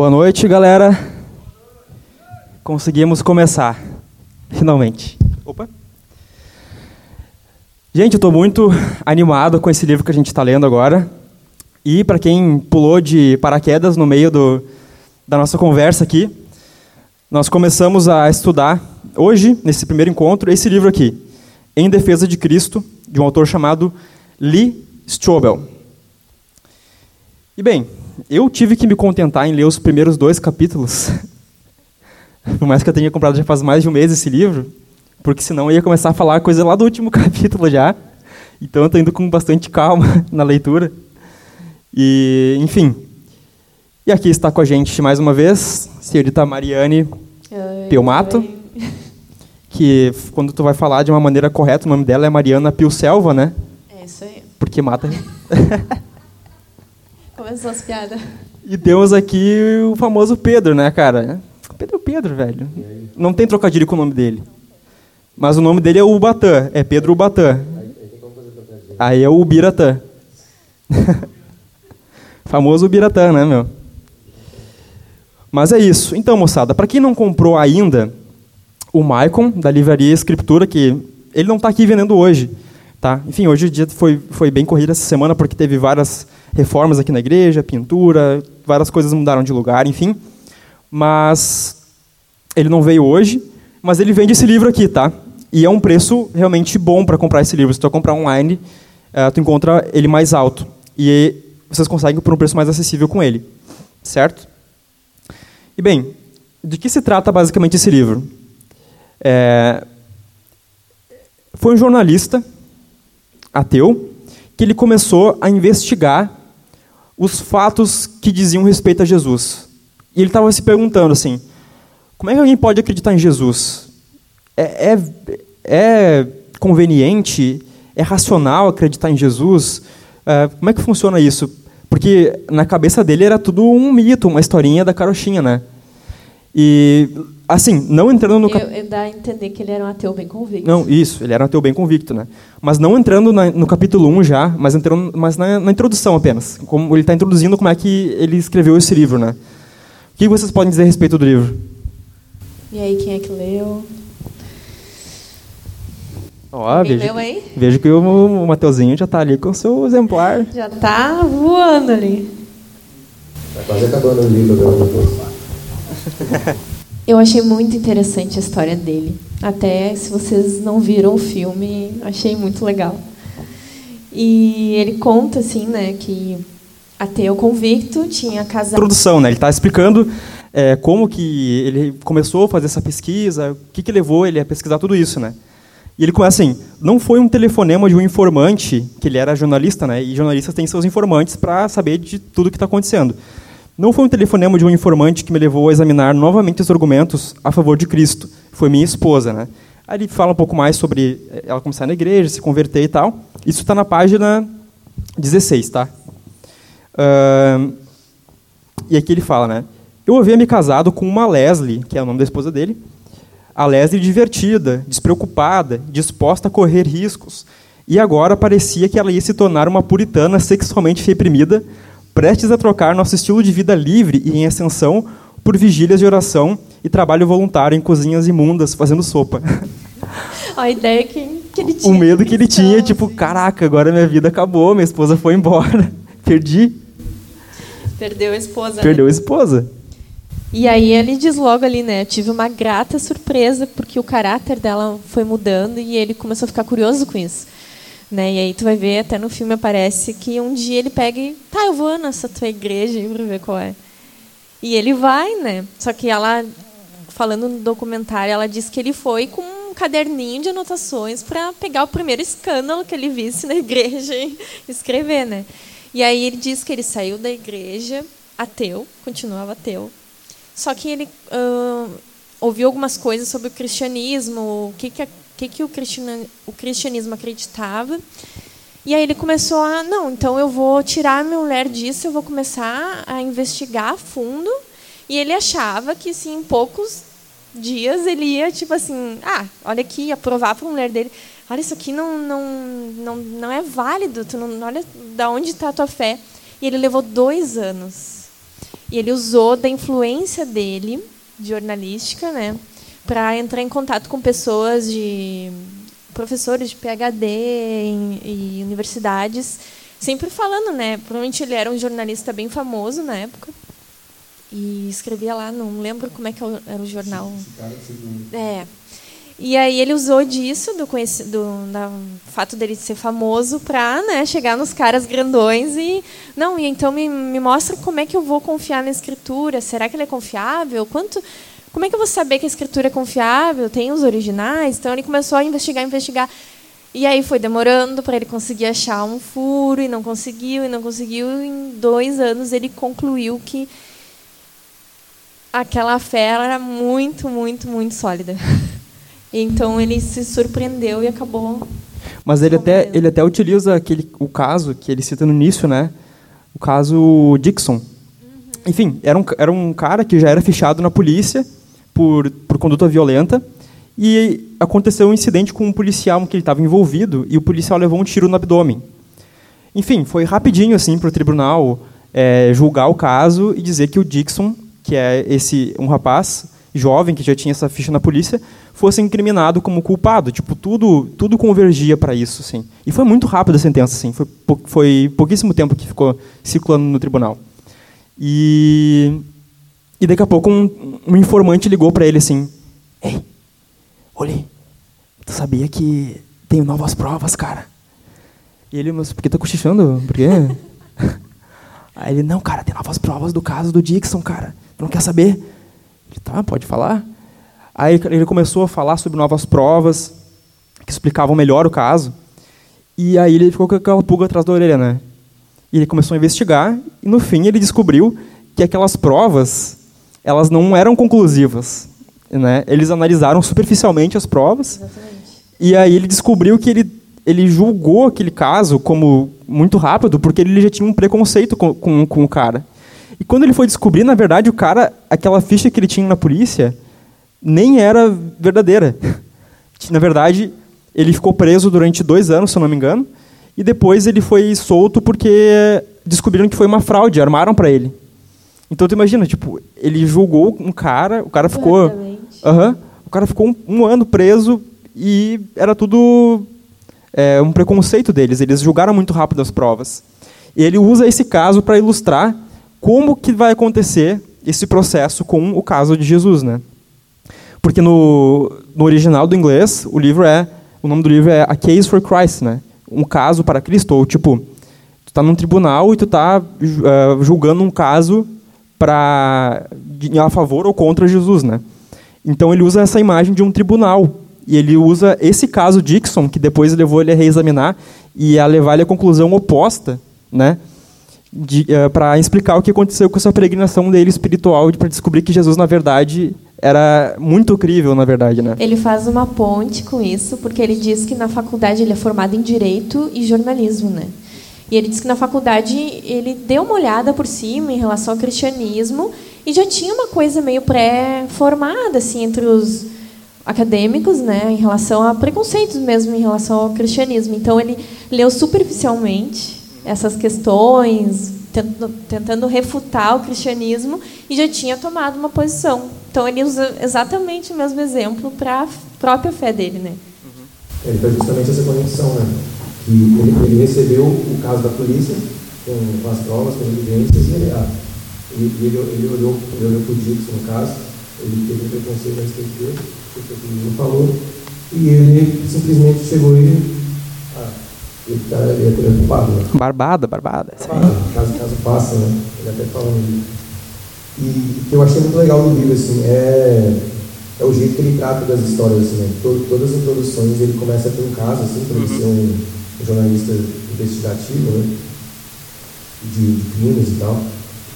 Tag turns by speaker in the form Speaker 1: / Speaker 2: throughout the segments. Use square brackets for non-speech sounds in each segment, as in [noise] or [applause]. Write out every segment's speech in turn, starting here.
Speaker 1: Boa noite, galera. Conseguimos começar, finalmente. Opa. Gente, eu estou muito animado com esse livro que a gente está lendo agora. E para quem pulou de paraquedas no meio do, da nossa conversa aqui, nós começamos a estudar hoje, nesse primeiro encontro, esse livro aqui, Em Defesa de Cristo, de um autor chamado Lee Strobel. E bem, eu tive que me contentar em ler os primeiros dois capítulos, por mais que eu tenha comprado já faz mais de um mês esse livro, porque senão eu ia começar a falar coisa lá do último [laughs] capítulo já. Então eu estou indo com bastante calma [laughs] na leitura. E, enfim. E aqui está com a gente mais uma vez, senhorita Mariane oi, Pilmato, oi. que quando tu vai falar de uma maneira correta, o nome dela é Mariana Pilselva, né?
Speaker 2: É isso aí.
Speaker 1: Porque mata. [laughs]
Speaker 2: Piadas.
Speaker 1: E temos aqui o famoso Pedro, né, cara? Pedro Pedro, velho. Não tem trocadilho com o nome dele. Mas o nome dele é Ubatã, é Pedro Ubatã. Aí é o Ubiratã. [laughs] famoso Ubiratã, né, meu? Mas é isso. Então, moçada, para quem não comprou ainda o Maicon, da livraria Escritura, que ele não está aqui vendendo hoje. Tá? Enfim, hoje o dia foi, foi bem corrido essa semana, porque teve várias reformas aqui na igreja, pintura, várias coisas mudaram de lugar, enfim. Mas ele não veio hoje, mas ele vende esse livro aqui, tá? E é um preço realmente bom para comprar esse livro. Se tu comprar online, uh, tu encontra ele mais alto. E vocês conseguem por um preço mais acessível com ele. Certo? E bem, de que se trata basicamente esse livro? É... Foi um jornalista ateu que ele começou a investigar os fatos que diziam respeito a Jesus. E ele estava se perguntando assim: como é que alguém pode acreditar em Jesus? É, é, é conveniente? É racional acreditar em Jesus? É, como é que funciona isso? Porque na cabeça dele era tudo um mito, uma historinha da carochinha, né? E assim, não entrando no
Speaker 2: cap... eu, dá a entender que ele era um ateu bem convicto.
Speaker 1: Não, isso, ele era um ateu bem convicto, né? Mas não entrando na, no capítulo 1 já, mas entrando mas na, na introdução apenas. Como ele está introduzindo como é que ele escreveu esse livro, né? O que vocês podem dizer a respeito do livro?
Speaker 2: E aí, quem é que leu?
Speaker 1: Ó, vejo, leu aí? vejo que o, o Mateuzinho já está ali com o seu exemplar.
Speaker 2: Já está voando ali.
Speaker 3: Está quase acabando o livro agora. [laughs]
Speaker 2: Eu achei muito interessante a história dele. Até se vocês não viram o filme, achei muito legal. E ele conta assim, né, que ateu convicto tinha casado.
Speaker 1: Introdução, né? Ele está explicando é, como que ele começou a fazer essa pesquisa, o que, que levou ele a pesquisar tudo isso, né? E ele começa assim: não foi um telefonema de um informante, que ele era jornalista, né? E jornalistas têm seus informantes para saber de tudo que está acontecendo. Não foi um telefonema de um informante que me levou a examinar novamente os argumentos a favor de Cristo. Foi minha esposa, né? Aí ele fala um pouco mais sobre eh, ela começar na igreja, se converter e tal. Isso está na página 16, tá? Uh, e aqui ele fala, né? Eu havia me casado com uma Leslie, que é o nome da esposa dele. A Leslie divertida, despreocupada, disposta a correr riscos. E agora parecia que ela ia se tornar uma puritana sexualmente reprimida prestes a trocar nosso estilo de vida livre e em ascensão por vigílias de oração e trabalho voluntário em cozinhas imundas fazendo sopa. [laughs]
Speaker 2: A ideia que, que ele tinha.
Speaker 1: O medo que ele tinha, tipo, caraca, agora minha vida acabou, minha esposa foi embora, [laughs] perdi.
Speaker 2: Perdeu a esposa.
Speaker 1: Perdeu né? a esposa.
Speaker 2: E aí ele diz logo ali, né? Tive uma grata surpresa porque o caráter dela foi mudando e ele começou a ficar curioso com isso. Né? E aí tu vai ver, até no filme aparece que um dia ele pega e, tá, eu vou nessa tua igreja para ver qual é. E ele vai, né? Só que ela, falando no documentário, ela diz que ele foi com um caderninho de anotações para pegar o primeiro escândalo que ele visse na [laughs] igreja e escrever, né? E aí ele diz que ele saiu da igreja ateu, continuava ateu, só que ele uh, ouviu algumas coisas sobre o cristianismo, o que, que que, que o, cristianismo, o cristianismo acreditava. E aí ele começou a, não, então eu vou tirar minha mulher disso, eu vou começar a investigar a fundo. E ele achava que, assim, em poucos dias ele ia, tipo assim, ah, olha aqui, ia provar para a mulher dele, olha, isso aqui não, não, não, não é válido, tu não, olha da onde está a tua fé. E ele levou dois anos. E ele usou da influência dele, de jornalística, né, para entrar em contato com pessoas de professores de PhD em, em universidades, sempre falando, né? Provavelmente ele era um jornalista bem famoso na época e escrevia lá, não lembro como é que era o jornal. É. E aí ele usou disso, do, do, do fato dele ser famoso, para né, chegar nos caras grandões e não, e então me, me mostra como é que eu vou confiar na escritura. Será que ele é confiável? Quanto, como é que eu vou saber que a escritura é confiável? Tem os originais? Então ele começou a investigar, investigar. E aí foi demorando para ele conseguir achar um furo e não conseguiu e não conseguiu. Em dois anos ele concluiu que aquela fé era muito, muito, muito sólida. [laughs] Então ele se surpreendeu e acabou.
Speaker 1: Mas ele até, ele até utiliza aquele, o caso que ele cita no início, né? O caso Dixon. Uhum. Enfim, era um, era um cara que já era fichado na polícia por, por conduta violenta e aconteceu um incidente com um policial que ele estava envolvido e o policial levou um tiro no abdômen. Enfim, foi rapidinho assim para o tribunal é, julgar o caso e dizer que o Dixon, que é esse um rapaz jovem que já tinha essa ficha na polícia, fosse incriminado como culpado. Tipo, tudo, tudo convergia para isso, assim. E foi muito rápido a sentença, assim. Foi, foi pouquíssimo tempo que ficou circulando no tribunal. E, e daqui a pouco um, um informante ligou para ele assim: Ei, Oli, tu sabia que tem novas provas, cara? E ele, mas por que tá cochichando? Por quê? [laughs] Aí ele, não, cara, tem novas provas do caso do Dixon, cara. Tu não quer saber? Ele, tá, pode falar. Aí ele começou a falar sobre novas provas que explicavam melhor o caso. E aí ele ficou com aquela pulga atrás da orelha, né? E ele começou a investigar e no fim ele descobriu que aquelas provas elas não eram conclusivas, né? Eles analisaram superficialmente as provas. Exatamente. E aí ele descobriu que ele ele julgou aquele caso como muito rápido porque ele já tinha um preconceito com, com, com o cara. E quando ele foi descobrir, na verdade, o cara, aquela ficha que ele tinha na polícia, nem era verdadeira. [laughs] Na verdade, ele ficou preso durante dois anos, se eu não me engano, e depois ele foi solto porque descobriram que foi uma fraude, armaram para ele. Então tu imagina, tipo, ele julgou um cara, o cara ficou, uh -huh, o cara ficou um, um, ano preso e era tudo é, um preconceito deles. Eles julgaram muito rápido as provas. E ele usa esse caso para ilustrar como que vai acontecer esse processo com o caso de Jesus, né? Porque no, no original do inglês, o livro é o nome do livro é A Case for Christ, né? Um caso para Cristo, ou tipo, tu está num tribunal e tu está uh, julgando um caso para a favor ou contra Jesus, né? Então ele usa essa imagem de um tribunal e ele usa esse caso Dixon que depois levou ele a reexaminar e a levar ele à conclusão oposta, né? Uh, para explicar o que aconteceu com essa peregrinação dele espiritual para descobrir que Jesus na verdade era muito crível, na verdade, né?
Speaker 2: Ele faz uma ponte com isso, porque ele diz que na faculdade ele é formado em direito e jornalismo, né? E ele diz que na faculdade ele deu uma olhada por cima em relação ao cristianismo e já tinha uma coisa meio pré-formada assim entre os acadêmicos, né, em relação a preconceitos mesmo em relação ao cristianismo. Então ele leu superficialmente essas questões, tentando refutar o cristianismo e já tinha tomado uma posição. Então ele usa exatamente o mesmo exemplo para a própria fé dele, né?
Speaker 3: Uhum. Ele faz justamente essa conexão, né? Que ele, ele, recebeu o caso da polícia com, as provas, com as evidências e ele, ah, ele, ele, ele olhou, ele olhou para o Dixon, no caso, ele teve um preconceito a respeito dele, que o não falou, e ele simplesmente chegou e ah, ele, tá, ele é preocupado. Né?
Speaker 1: Barbada, barbada.
Speaker 3: barbada caso, caso passa, né? Ele até isso. E o que eu achei muito legal do livro, assim, é, é o jeito que ele trata das histórias, assim, né? Todo, todas as introduções ele começa ter um caso, assim, para ele uhum. ser um, jornalista investigativo, né? De, de, crimes e tal.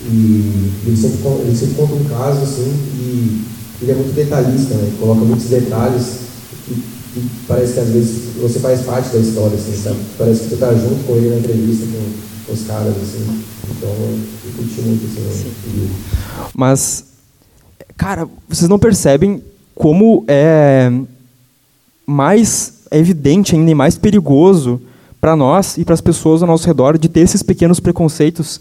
Speaker 3: E ele sempre, ele sempre conta um caso, assim, e ele é muito detalhista, né? Ele coloca muitos detalhes que, que parece que às vezes você faz parte da história, assim, sabe? Parece que você está junto com ele na entrevista com, com os caras, assim. Então, eu curti muito, assim, né?
Speaker 1: Mas, cara, vocês não percebem como é mais evidente ainda e mais perigoso para nós e para as pessoas ao nosso redor de ter esses pequenos preconceitos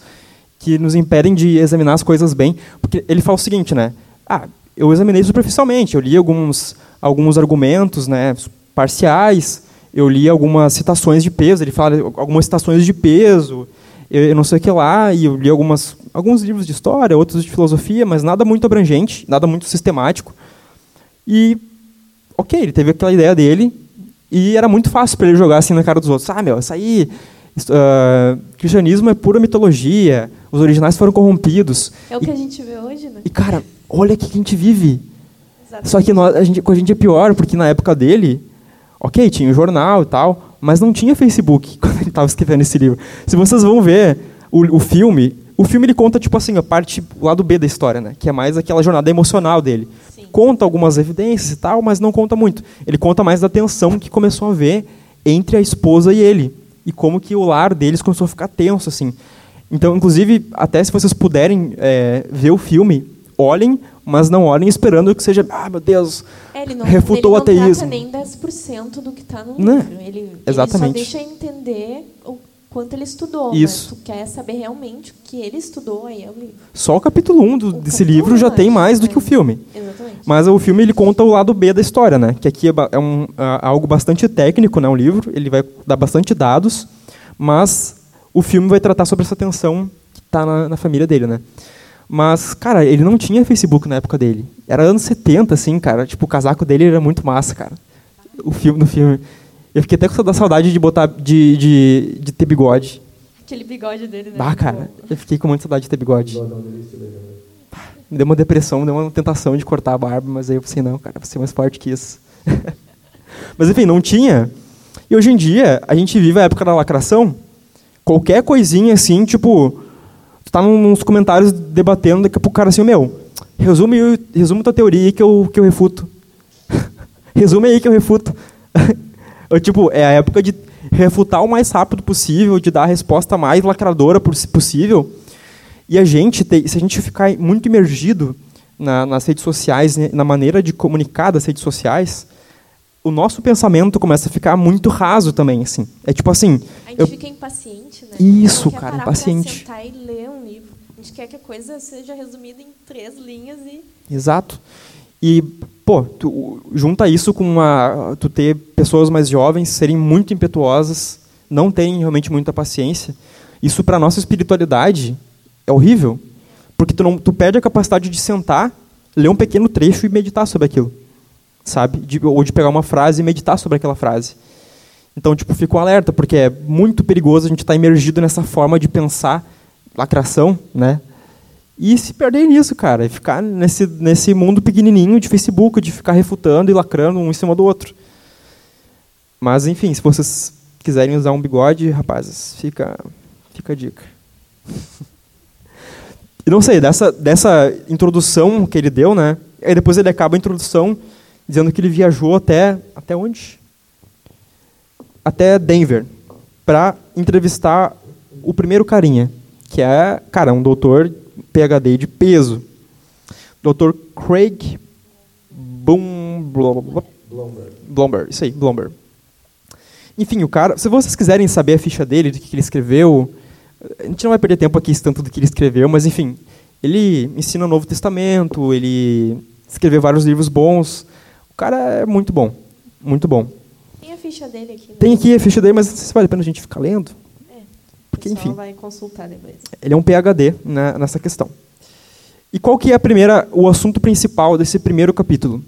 Speaker 1: que nos impedem de examinar as coisas bem, porque ele fala o seguinte, né? Ah, eu examinei superficialmente, eu li alguns alguns argumentos, né, parciais, eu li algumas citações de peso, ele fala algumas citações de peso, eu, não sei o que lá, e eu li algumas alguns livros de história, outros de filosofia, mas nada muito abrangente, nada muito sistemático. E OK, ele teve aquela ideia dele, e era muito fácil para ele jogar assim na cara dos outros. Ah, meu, isso aí uh, cristianismo é pura mitologia, os originais foram corrompidos.
Speaker 2: É o que a gente vê hoje, né?
Speaker 1: E, cara, olha que a gente vive.
Speaker 2: Exatamente.
Speaker 1: Só que nós, a gente, com a gente é pior, porque na época dele, ok, tinha o jornal e tal, mas não tinha Facebook [laughs] quando ele estava escrevendo esse livro. Se vocês vão ver o, o filme, o filme ele conta, tipo assim, a parte, o lado B da história, né? Que é mais aquela jornada emocional dele. Conta algumas evidências e tal, mas não conta muito. Ele conta mais da tensão que começou a ver entre a esposa e ele. E como que o lar deles começou a ficar tenso, assim. Então, inclusive, até se vocês puderem é, ver o filme, olhem, mas não olhem esperando que seja, ah, meu Deus,
Speaker 2: É, ele não,
Speaker 1: refutou
Speaker 2: ele
Speaker 1: o
Speaker 2: não
Speaker 1: ateísmo.
Speaker 2: trata nem 10% do que está no
Speaker 1: Né?
Speaker 2: livro. Ele,
Speaker 1: Exatamente.
Speaker 2: ele só deixa entender o quanto ele estudou.
Speaker 1: Isso.
Speaker 2: Mas tu quer saber realmente o que ele estudou, aí é o livro.
Speaker 1: Só o capítulo 1 do,
Speaker 2: O
Speaker 1: desse livro já
Speaker 2: um,
Speaker 1: tem mais do
Speaker 2: né?
Speaker 1: que o filme.
Speaker 2: Exatamente.
Speaker 1: Mas o filme ele conta o lado B da história, né? Que aqui é, é um, é algo bastante técnico, né? Um livro, ele vai dar bastante dados, mas o filme vai tratar sobre essa tensão que está na, na família dele, né? Mas, cara, ele não tinha Facebook na época dele. Era anos 70, assim, cara. Tipo, o casaco dele era muito massa, cara. O filme, no filme. Eu fiquei até com saudade de botar, de, de, de ter bigode.
Speaker 2: Aquele bigode dele, né?
Speaker 1: Bah,
Speaker 2: Muito
Speaker 1: cara, eu fiquei com muita saudade de ter bigode.
Speaker 3: Né?
Speaker 1: Me deu uma depressão, me deu uma tentação de cortar a barba, mas aí eu pensei, não, cara, vou ser mais forte que isso. [laughs] mas enfim, não tinha. E hoje em dia, a gente vive a época da lacração. Qualquer coisinha assim, tipo, tu tá nos comentários debatendo, daqui a pouco o cara assim, meu, resume, resume tua teoria aí que eu, que eu refuto. [laughs] resume aí que eu refuto. [laughs] Tipo, é a época de refutar o mais rápido possível, de dar a resposta mais lacradora poss- possível. E a gente, se a gente ficar muito imergido na- nas redes sociais, né, na maneira de comunicar das redes sociais, o nosso pensamento começa a ficar muito raso também, assim. É tipo assim,
Speaker 2: A gente
Speaker 1: eu-
Speaker 2: fica impaciente, né?
Speaker 1: Isso,
Speaker 2: quer
Speaker 1: cara, impaciente.
Speaker 2: Pra sentar e ler um livro. A gente quer que a coisa seja resumida em três linhas e
Speaker 1: Exato. E, pô, tu junta isso com uma, tu ter pessoas mais jovens serem muito impetuosas, não terem realmente muita paciência. Isso para nossa espiritualidade é horrível, porque tu não, tu perde a capacidade de sentar, ler um pequeno trecho e meditar sobre aquilo, sabe? De- ou de pegar uma frase e meditar sobre aquela frase. Então, tipo, fico alerta, porque é muito perigoso a gente estar imergido nessa forma de pensar lacração, né? E se perder nisso, cara, e ficar nesse, nesse mundo pequenininho de Facebook, de ficar refutando e lacrando um em cima do outro. Mas, enfim, se vocês quiserem usar um bigode, rapazes, fica, fica a dica. [laughs] E não sei, dessa, dessa introdução que ele deu, né? Aí depois ele acaba a introdução dizendo que ele viajou até. Até onde? Até Denver, para entrevistar o primeiro carinha, que é, cara, um doutor PhD de peso. Dr. Craig Boom,
Speaker 3: Blomberg.
Speaker 1: Blomberg, isso aí, Blomberg. Enfim, o cara, se vocês quiserem saber a ficha dele, do que que ele escreveu, a gente não vai perder tempo aqui tanto do que ele escreveu, mas enfim, ele ensina o Novo Testamento, ele escreveu vários livros bons. O cara é muito bom, muito bom.
Speaker 2: tem a ficha dele aqui. Né?
Speaker 1: Tem aqui a ficha dele, mas não sei se vale a pena a gente ficar lendo.
Speaker 2: É,
Speaker 1: Porque, enfim.
Speaker 2: vai consultar depois.
Speaker 1: Ele é um PhD né, nessa questão. E qual que é a primeira, o assunto principal desse primeiro capítulo?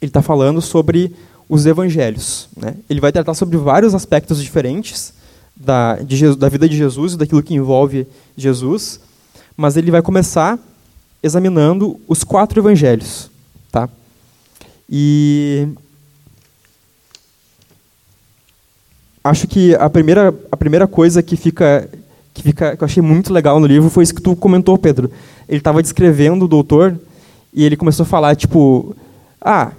Speaker 1: Ele está falando sobre os evangelhos. Né? Ele vai tratar sobre vários aspectos diferentes da, Jesus- da vida de Jesus e daquilo que envolve Jesus, mas ele vai começar examinando os quatro evangelhos. Tá? E acho que a primeira, a primeira coisa que fica, que fica que eu achei muito legal no livro foi isso que tu comentou, Pedro. Ele estava descrevendo o doutor e ele começou a falar tipo, ah,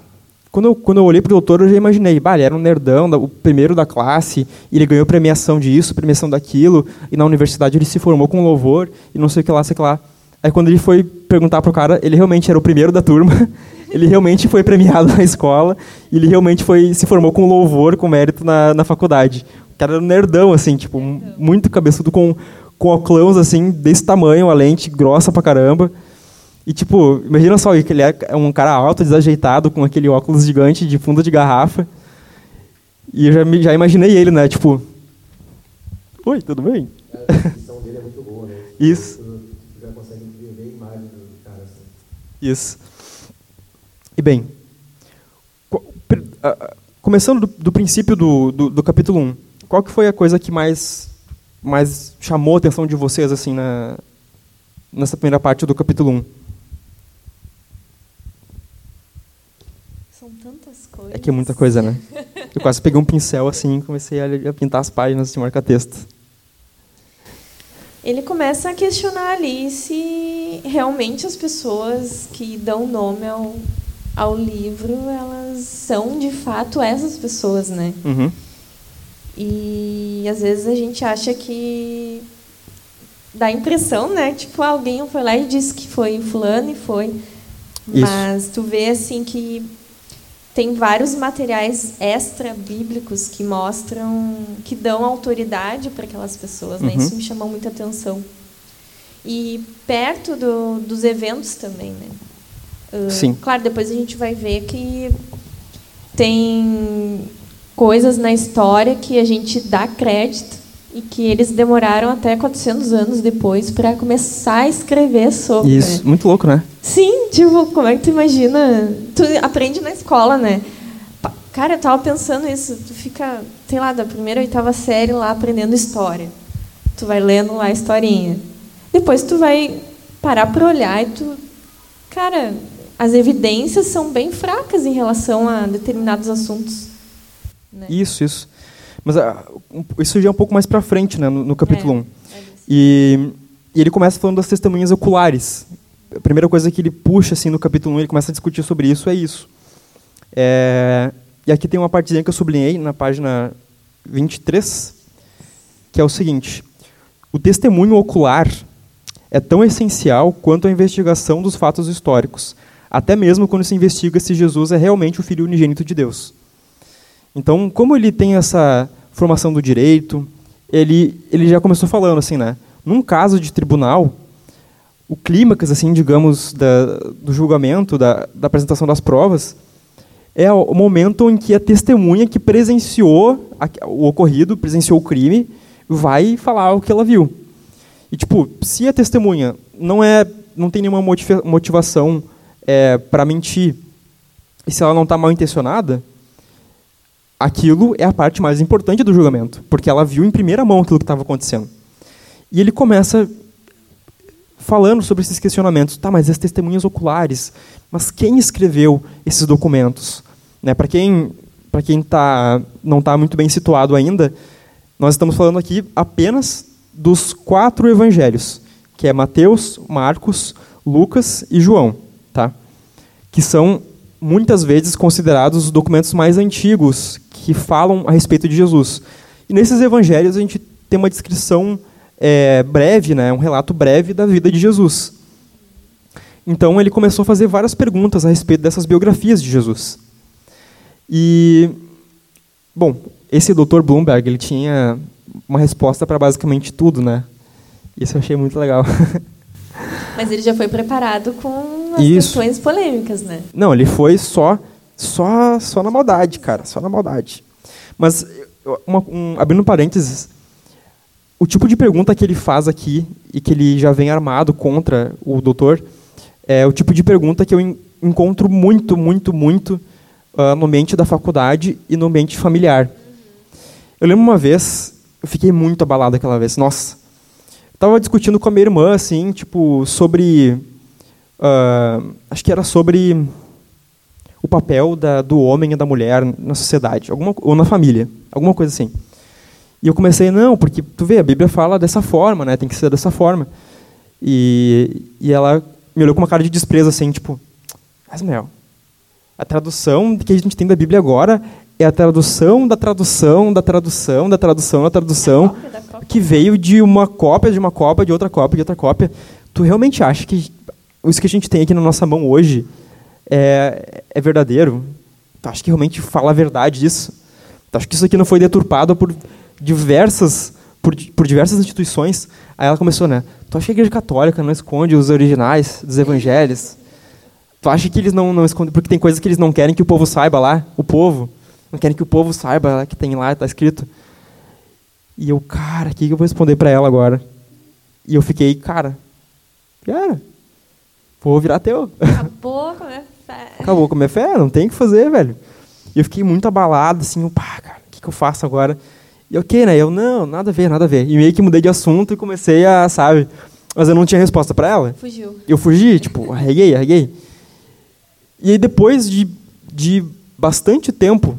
Speaker 1: quando eu, quando eu olhei para o doutor eu já imaginei, bah, ele era um nerdão, o primeiro da classe, e ele ganhou premiação disso, premiação daquilo, e na universidade ele se formou com louvor e não sei o que lá, sei o que lá. Aí quando ele foi perguntar pro cara, ele realmente era o primeiro da turma. [laughs] Ele realmente foi premiado [laughs] na escola e ele realmente foi se formou com louvor, com mérito na, na faculdade. O cara era um nerdão, assim, tipo, muito cabeçudo com, com óculos assim, desse tamanho, a lente grossa pra caramba. E, tipo, imagina só, que ele é um cara alto, desajeitado, com aquele óculos gigante de fundo de garrafa. E eu já, já imaginei ele, né? Tipo, oi, tudo bem?
Speaker 3: A [laughs] descrição dele é muito boa, né?
Speaker 1: Isso.
Speaker 3: Tu, já consegue ver a imagem do cara, assim.
Speaker 1: Isso. E bem, começando do, do princípio do, do, do, capítulo 1, qual que foi a coisa que mais, mais chamou a atenção de vocês assim na, nessa primeira parte do capítulo 1?
Speaker 2: São tantas coisas.
Speaker 1: É que é muita coisa, né? Eu quase peguei um pincel assim e comecei a, a pintar as páginas de marca-texto.
Speaker 2: Ele começa a questionar ali se realmente as pessoas que dão nome ao, ao livro, elas são de fato essas pessoas, né?
Speaker 1: Uhum.
Speaker 2: E às vezes a gente acha que dá a impressão, né? Tipo, alguém foi lá e disse que foi fulano e foi.
Speaker 1: Isso.
Speaker 2: Mas tu vê assim que tem vários materiais extra bíblicos que mostram, que dão autoridade para aquelas pessoas, né?
Speaker 1: Uhum.
Speaker 2: Isso me chamou muita atenção. E perto do, dos eventos também, né? Uh,
Speaker 1: Sim.
Speaker 2: Claro, depois a gente vai ver que tem coisas na história que a gente dá crédito e que eles demoraram até 400 anos depois para começar a escrever sobre.
Speaker 1: Isso,
Speaker 2: né?
Speaker 1: muito louco, né?
Speaker 2: Sim, tipo, como é que tu imagina? Tu aprende na escola, né? Cara, eu tava pensando isso. Tu fica, sei lá, da primeira oitava série lá aprendendo história. Tu vai lendo lá a historinha. Depois tu vai parar para olhar e tu. Cara, as evidências são bem fracas em relação a determinados assuntos. né?
Speaker 1: Isso, isso. Mas ah, um- isso já é um pouco mais pra frente, né, no, no capítulo
Speaker 2: É.
Speaker 1: 1. E, e ele começa falando das testemunhas oculares. A primeira coisa que ele puxa assim no capítulo 1, ele começa a discutir sobre isso, é isso. É, e aqui tem uma partezinha que eu sublinhei na página 23, que é o seguinte: o testemunho ocular é tão essencial quanto a investigação dos fatos históricos, até mesmo quando se investiga se Jesus é realmente o filho unigênito de Deus. Então, como ele tem essa formação do direito, ele, ele já começou falando assim, né? Num caso de tribunal, o clímax, assim, digamos, da, do julgamento, da, da apresentação das provas, é o momento em que a testemunha que presenciou o ocorrido, presenciou o crime, vai falar o que ela viu. E tipo, se a testemunha não é, não tem nenhuma motiva- motivação para mentir, e se ela não está mal intencionada, aquilo é a parte mais importante do julgamento, porque ela viu em primeira mão aquilo que estava acontecendo. E ele começa falando sobre esses questionamentos. Tá, mas as testemunhas oculares, mas quem escreveu esses documentos? Né, para quem para quem tá, não está muito bem situado ainda, nós estamos falando aqui apenas dos quatro evangelhos, que é Mateus, Marcos, Lucas e João? Que são muitas vezes considerados os documentos mais antigos que falam a respeito de Jesus. E nesses evangelhos a gente tem uma descrição é, breve, né, um relato breve da vida de Jesus. Então ele começou a fazer várias perguntas a respeito dessas biografias de Jesus. E, bom, esse Dr. Bloomberg ele tinha uma resposta para basicamente tudo, né? Isso eu achei muito legal. [laughs]
Speaker 2: Mas ele já foi preparado com as
Speaker 1: Isso.
Speaker 2: questões polêmicas, né?
Speaker 1: Não, ele foi só, só, só na maldade, cara, só na maldade. Mas uma- um- abrindo parênteses, o tipo de pergunta que ele faz aqui e que ele já vem armado contra o doutor é o tipo de pergunta que eu en- encontro muito, muito, muito ah, no ambiente da faculdade e no ambiente familiar. Eu lembro uma vez, eu fiquei muito abalado aquela vez. Nossa, estava discutindo com a minha irmã, assim, tipo, sobre ah, acho que era sobre o papel da, do homem e da mulher na sociedade, alguma, ou na família, alguma coisa assim. E eu comecei, não, porque tu vê, a Bíblia fala dessa forma, né? Tem que ser dessa forma. E, e ela me olhou com uma cara de desprezo, assim, tipo, Asmel, a tradução que a gente tem da Bíblia agora é a tradução da tradução da tradução da tradução da tradução
Speaker 2: Cópia da cópia.
Speaker 1: que veio de uma cópia, de uma cópia, de outra cópia, de outra cópia. Tu realmente acha que isso que a gente tem aqui na nossa mão hoje é, é verdadeiro? Tu acha que realmente fala a verdade disso? Tu acha que isso aqui não foi deturpado por diversas por, por diversas instituições. Aí ela começou, né? Tu acha que a igreja católica não esconde os originais dos evangelhos? Tu acha que eles não, não escondem? Porque tem coisas que eles não querem que o povo saiba lá. O povo. Não querem que o povo saiba que tem lá, está escrito. E eu, cara, o que, que eu vou responder para ela agora? E eu fiquei, cara, cara, vou virar teu.
Speaker 2: Acabou com a minha fé.
Speaker 1: Acabou com a minha fé, não tem o que fazer, velho. E eu fiquei muito abalado, assim, pá, cara, o que, que eu faço agora? E ok, né? Eu, não, nada a ver, nada a ver. E meio que mudei de assunto e comecei a, sabe? Mas eu não tinha resposta para ela.
Speaker 2: Fugiu.
Speaker 1: Eu fugi, tipo, arreguei, arreguei. E aí depois de, de bastante tempo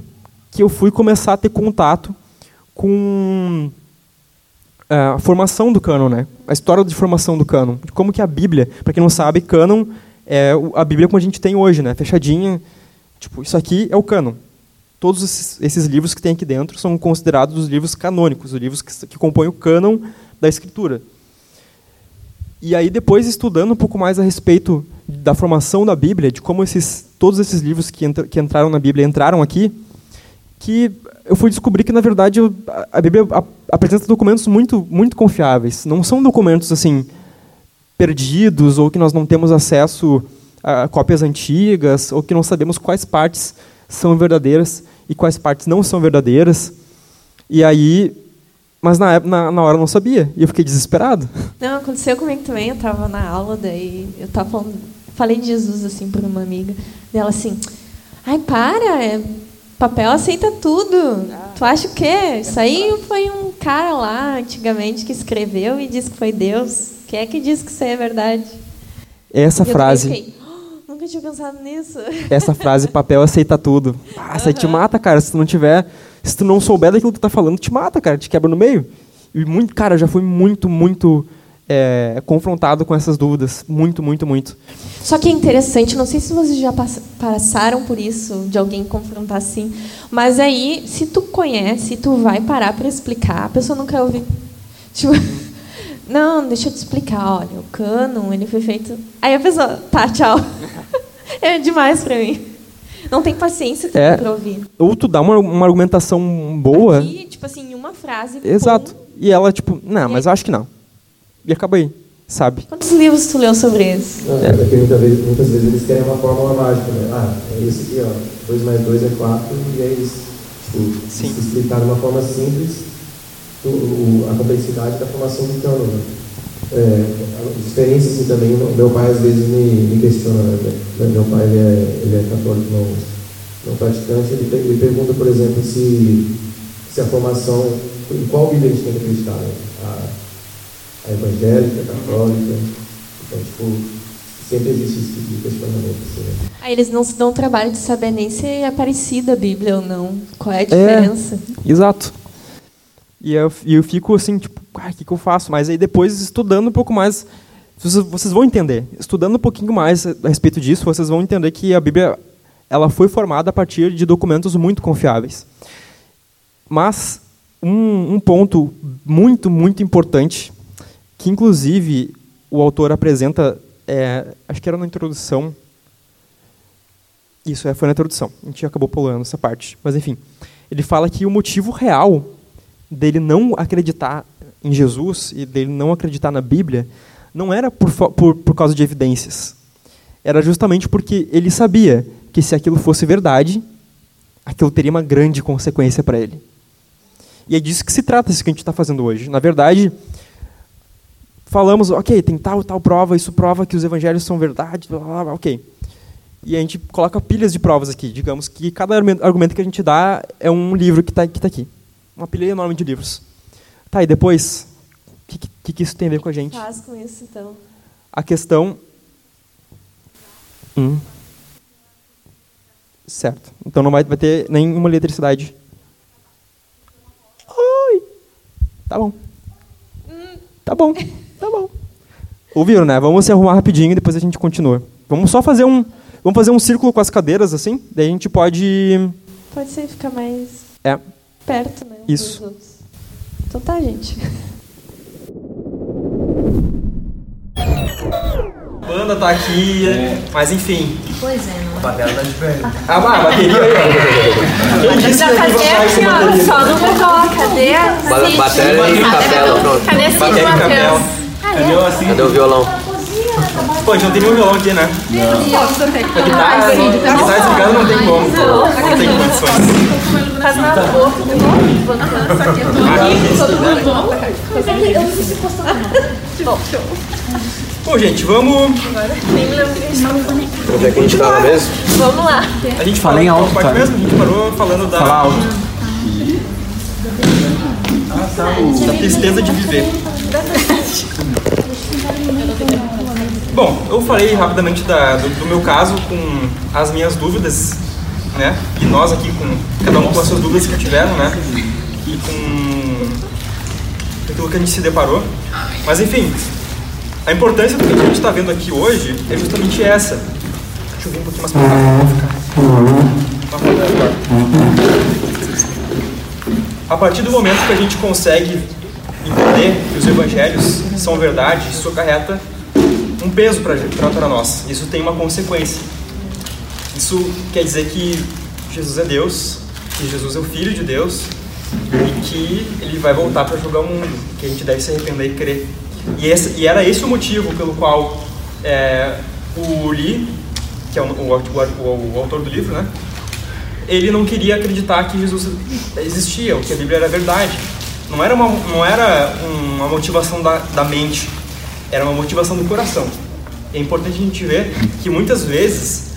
Speaker 1: que eu fui começar a ter contato com a formação do cânon, né? A história de formação do cânon. Como que a Bíblia, para quem não sabe, cânon é a Bíblia como a gente tem hoje, né? Fechadinha. Tipo, isso aqui é o cânon todos esses, esses, livros que tem aqui dentro são considerados os livros canônicos, os livros que, que compõem o cânon da escritura. E aí depois estudando um pouco mais a respeito da formação da Bíblia, de como esses todos esses livros que, entra, que entraram na Bíblia entraram aqui, que eu fui descobrir que na verdade a Bíblia apresenta documentos muito muito confiáveis. Não são documentos assim perdidos ou que nós não temos acesso a cópias antigas ou que não sabemos quais partes são verdadeiras e quais partes não são verdadeiras. E aí, mas na, na, na hora eu não sabia, e eu fiquei desesperado. [laughs]
Speaker 2: Não, aconteceu comigo também, eu estava na aula, daí eu tava falando, falei de Jesus assim para uma amiga, dela assim, ai para, é, papel aceita tudo, tu acha o quê? Isso aí foi um cara lá, antigamente, que escreveu e disse que foi Deus, quem é que diz que isso é verdade?
Speaker 1: Essa frase...
Speaker 2: Fiquei, nunca tinha pensado nisso. [laughs]
Speaker 1: Essa frase, papel aceita tudo. Ah, uhum. te mata, cara. Se tu não tiver. Se tu não souber daquilo que tu tá falando, te mata, cara. Te quebra no meio. E muito, cara, já fui muito, muito é, confrontado com essas dúvidas. Muito, muito, muito.
Speaker 2: Só que é interessante, não sei se vocês já passaram por isso, de alguém confrontar assim, mas aí, se tu conhece, tu vai parar para explicar, a pessoa não quer ouvir. Tipo, [laughs] não, deixa eu te explicar, olha, o cânon, ele foi feito... Aí a pessoa, tá, tchau. [laughs] é demais para mim. Não tem paciência é, para ouvir.
Speaker 1: Ou tu dá uma, uma argumentação boa...
Speaker 2: Aqui, tipo assim, uma frase...
Speaker 1: Exato. Pum. E ela, tipo, não, mas eu acho que não. E acaba aí, sabe?
Speaker 2: Quantos livros tu leu sobre isso?
Speaker 3: Não, é. porque muitas vezes, muitas vezes eles querem uma fórmula mágica, né? Ah, é isso aqui, ó. 2 mais 2 é 4, e aí eles, tipo, Sim. se explicar de uma forma simples o, a complexidade da formação do cano. Né? É, experiência assim também, meu pai às vezes me, me questiona, né? meu pai ele é, ele é católico não, não praticante, ele, ele pergunta, por exemplo, se, se a formação, em qual Bíblia a gente tem que acreditar, né? a, a evangélica, a católica, então tipo, sempre existe esse tipo de questionamento. Assim, né?
Speaker 2: Aí eles não se dão o trabalho de saber nem se é parecida a Bíblia ou não, qual é a diferença.
Speaker 1: É, exato. E eu, e eu fico assim, tipo, ah, o que, que eu faço? Mas aí depois, estudando um pouco mais, vocês, vocês vão entender. Estudando um pouquinho mais a respeito disso, vocês vão entender que a Bíblia ela foi formada a partir de documentos muito confiáveis. Mas um, um ponto muito, muito importante, que inclusive o autor apresenta, é, acho que era na introdução, isso é, foi na introdução, a gente acabou pulando essa parte, mas enfim, ele fala que o motivo real dele não acreditar em Jesus e dele não acreditar na Bíblia não era por, por, por causa de evidências. Era justamente porque ele sabia que se aquilo fosse verdade, aquilo teria uma grande consequência para ele. E é disso que se trata isso que a gente está fazendo hoje. Na verdade, falamos, ok, tem tal tal prova, isso prova que os evangelhos são verdade, blá, blá, blá, ok. E a gente coloca pilhas de provas aqui. Digamos que cada argumento que a gente dá é um livro que está tá aqui uma pilha enorme de livros. Tá, e depois, o que, que, que, isso tem a ver com a gente?
Speaker 2: Faz com isso, então.
Speaker 1: A questão... Hum. Certo. Então não vai, vai ter nenhuma eletricidade. Oi. Tá bom. Hum. Tá bom. [laughs] Ouviram, né? Vamos se arrumar rapidinho e depois a gente continua. Vamos só fazer um... Vamos fazer um círculo com as cadeiras, assim? Daí a gente pode...
Speaker 2: Pode ser ficar mais...
Speaker 1: É
Speaker 2: perto, né?
Speaker 1: Isso.
Speaker 2: Então tá, gente.
Speaker 1: banda tá aqui, mas enfim.
Speaker 4: Pois é, não.
Speaker 5: Bateria tá de velho. [laughs]
Speaker 1: Ah, a bateria aí. Quem disse que
Speaker 2: Já
Speaker 1: aqui
Speaker 2: ó? Só no botão. Cadê a Cid?
Speaker 6: Bateria e capela, pronto.
Speaker 2: Cadê a Cid. Matheus?
Speaker 5: Cadê o assim?
Speaker 6: Cadê o violão?
Speaker 1: Pô, a gente não tem nenhum violão aqui, né? A guitarra, a guitarra desligada não tem como. Não tem condições.
Speaker 2: Faz na boca do
Speaker 1: Bom, gente, vamos.
Speaker 6: Onde é que a gente tava mesmo?
Speaker 2: Vamos lá.
Speaker 1: A gente
Speaker 5: Fala
Speaker 1: falou
Speaker 5: em alto,
Speaker 1: parte mesmo? A gente parou falando da,
Speaker 5: Fala alto.
Speaker 1: da tristeza de viver. [laughs] Bom, eu falei rapidamente da- do, do meu caso com as minhas dúvidas, né? E nós aqui com cada um com as suas dúvidas que tiveram, né? E com aquilo que a gente se deparou. Mas enfim, a importância do que a gente está vendo aqui hoje é justamente essa. Deixa eu vir um pouquinho mais pra cá. Ficar. A partir do momento que a gente consegue entender que os evangelhos são verdade, isso acarreta um peso para nós. Isso tem uma consequência. Isso quer dizer que Jesus é Deus, que Jesus é o Filho de Deus e que ele vai voltar para julgar o mundo, que a gente deve se arrepender e crer. E, esse, e era esse o motivo pelo qual é, o Lee, que é o, o, o- o autor do livro, né? ele não queria acreditar que Jesus existia, que a Bíblia era verdade. Não era uma, não era uma motivação da, da mente, era uma motivação do coração. É importante a gente ver que muitas vezes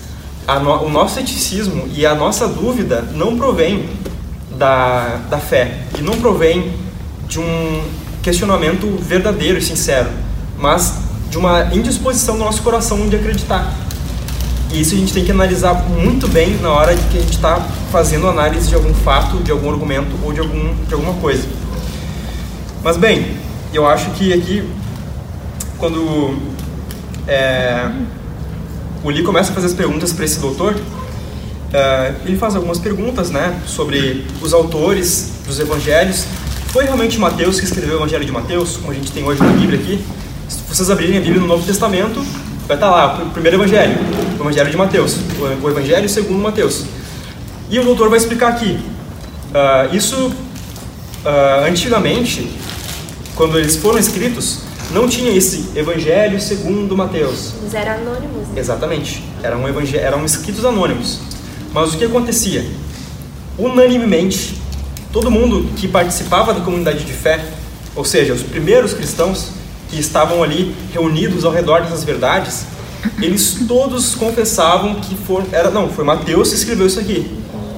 Speaker 1: no- o nosso ceticismo e a nossa dúvida não provém da, da fé, e não provém de um questionamento verdadeiro e sincero, mas de uma indisposição do nosso coração de acreditar. E isso a gente tem que analisar muito bem na hora de que a gente está fazendo análise de algum fato, de algum argumento ou de, algum, de alguma coisa. Mas bem, eu acho que aqui, quando é, o Lee começa a fazer as perguntas para esse doutor, é, ele faz algumas perguntas né, sobre os autores dos evangelhos. Foi realmente Mateus que escreveu o Evangelho de Mateus, como a gente tem hoje na Bíblia aqui? Se vocês abrirem a Bíblia no Novo Testamento, vai estar lá, o primeiro Evangelho, o Evangelho de Mateus, o Evangelho segundo Mateus. E o doutor vai explicar aqui. ah, isso, ah, antigamente, quando eles foram escritos, não tinha esse Evangelho segundo Mateus.
Speaker 2: Eles eram anônimos. né?
Speaker 1: Exatamente. Eram, evangel- eram escritos anônimos. Mas o que acontecia? Unanimemente, todo mundo que participava da comunidade de fé, ou seja, os primeiros cristãos que estavam ali reunidos ao redor dessas verdades, eles todos confessavam que foram. Era, não, foi Mateus que escreveu isso aqui.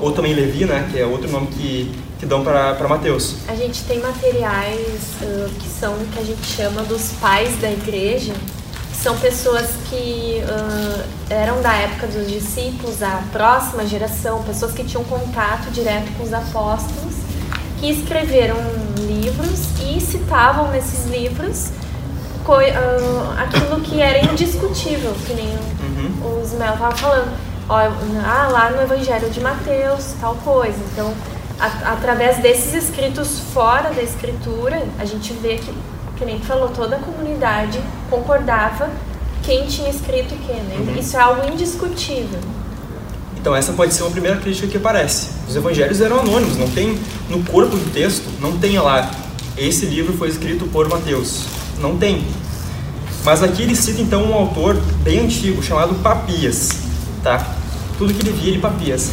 Speaker 1: Ou também Levi, né, que é outro nome que, que dão para Mateus.
Speaker 2: A gente tem materiais ah, que são que a gente chama dos pais da igreja, que são pessoas que ah, eram da época dos discípulos, a próxima geração, pessoas que tinham contato direto com os apóstolos, que escreveram livros e citavam nesses livros ah, aquilo que era indiscutível, que nem o- o Ismael estava falando. Ó, ah, lá no Evangelho de Mateus, tal coisa. Então, a- através desses escritos fora da escritura, a gente vê que, que nem falou, toda a comunidade concordava quem tinha escrito quem. Né? Isso é algo indiscutível.
Speaker 1: Então essa pode ser uma primeira crítica que aparece. Os evangelhos eram anônimos, não tem no corpo do texto, não tem lá esse livro foi escrito por Mateus. Não tem. Mas aqui ele cita então um autor bem antigo chamado Papias, tá? Tudo que ele via ele Papias.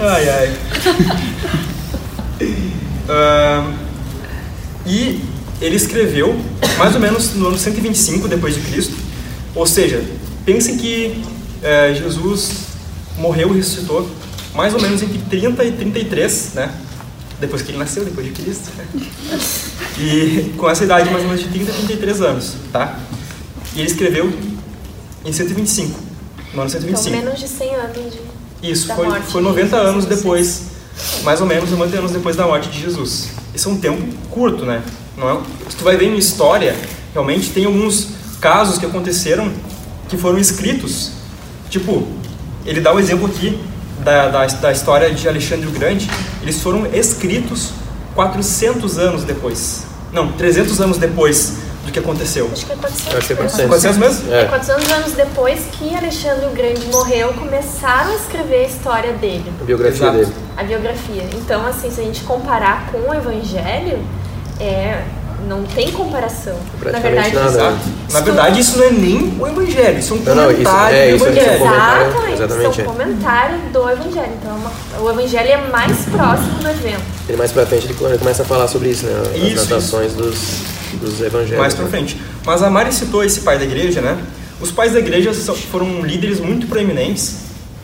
Speaker 1: ai ai. Ahn, e ele escreveu mais ou menos no ano 125 depois de Cristo. Ou seja, pensem que eh, Jesus morreu e ressuscitou mais ou menos entre 30 e 33, né? Depois que ele nasceu, depois de Cristo. E com essa idade mais ou menos de 30 a 33 anos, tá? E ele escreveu em 125, no ano
Speaker 2: Então,
Speaker 1: 125.
Speaker 2: menos de 100 anos de.
Speaker 1: Isso, foi,
Speaker 2: morte
Speaker 1: foi
Speaker 2: de
Speaker 1: 90
Speaker 2: Jesus,
Speaker 1: anos depois, mais ou menos 90 anos depois da morte de Jesus. Isso é um tempo curto, né? Não é, se tu vai ver em história, realmente tem alguns casos que aconteceram que foram escritos. Tipo, ele dá o exemplo aqui da, da, da história de Alexandre o Grande. Eles foram escritos 400 anos depois. Não, 300 anos depois do que aconteceu.
Speaker 4: Acho que é 400.
Speaker 6: Acho que é
Speaker 4: né?
Speaker 6: 400.
Speaker 1: 400 mesmo?
Speaker 4: É
Speaker 6: É.
Speaker 4: 400 anos depois que Alexandre o Grande morreu, começaram a escrever a história dele,
Speaker 6: A biografia
Speaker 1: Exato.
Speaker 6: dele.
Speaker 4: a biografia. Então, assim, se a gente comparar com o Evangelho, é, não tem comparação. Na verdade,
Speaker 6: nada.
Speaker 1: Exato. Na verdade, isso não é nem o evangelho, isso é um
Speaker 6: Não, não, isso-
Speaker 1: comentário
Speaker 6: é,
Speaker 1: do
Speaker 6: isso é
Speaker 1: evangelho.
Speaker 6: um comentário,
Speaker 4: Exatamente,
Speaker 6: exatamente,
Speaker 4: são
Speaker 6: é.
Speaker 4: comentários do Evangelho. Então, é uma- o Evangelho é mais próximo do evento.
Speaker 6: Ele mais pra frente ele começa a falar sobre isso, né? As
Speaker 1: Isso,
Speaker 6: natações dos, dos evangelhos.
Speaker 1: mais pra
Speaker 6: né?
Speaker 1: frente. Mas a Mari citou esse pai da igreja, né? Os pais da igreja foram líderes muito proeminentes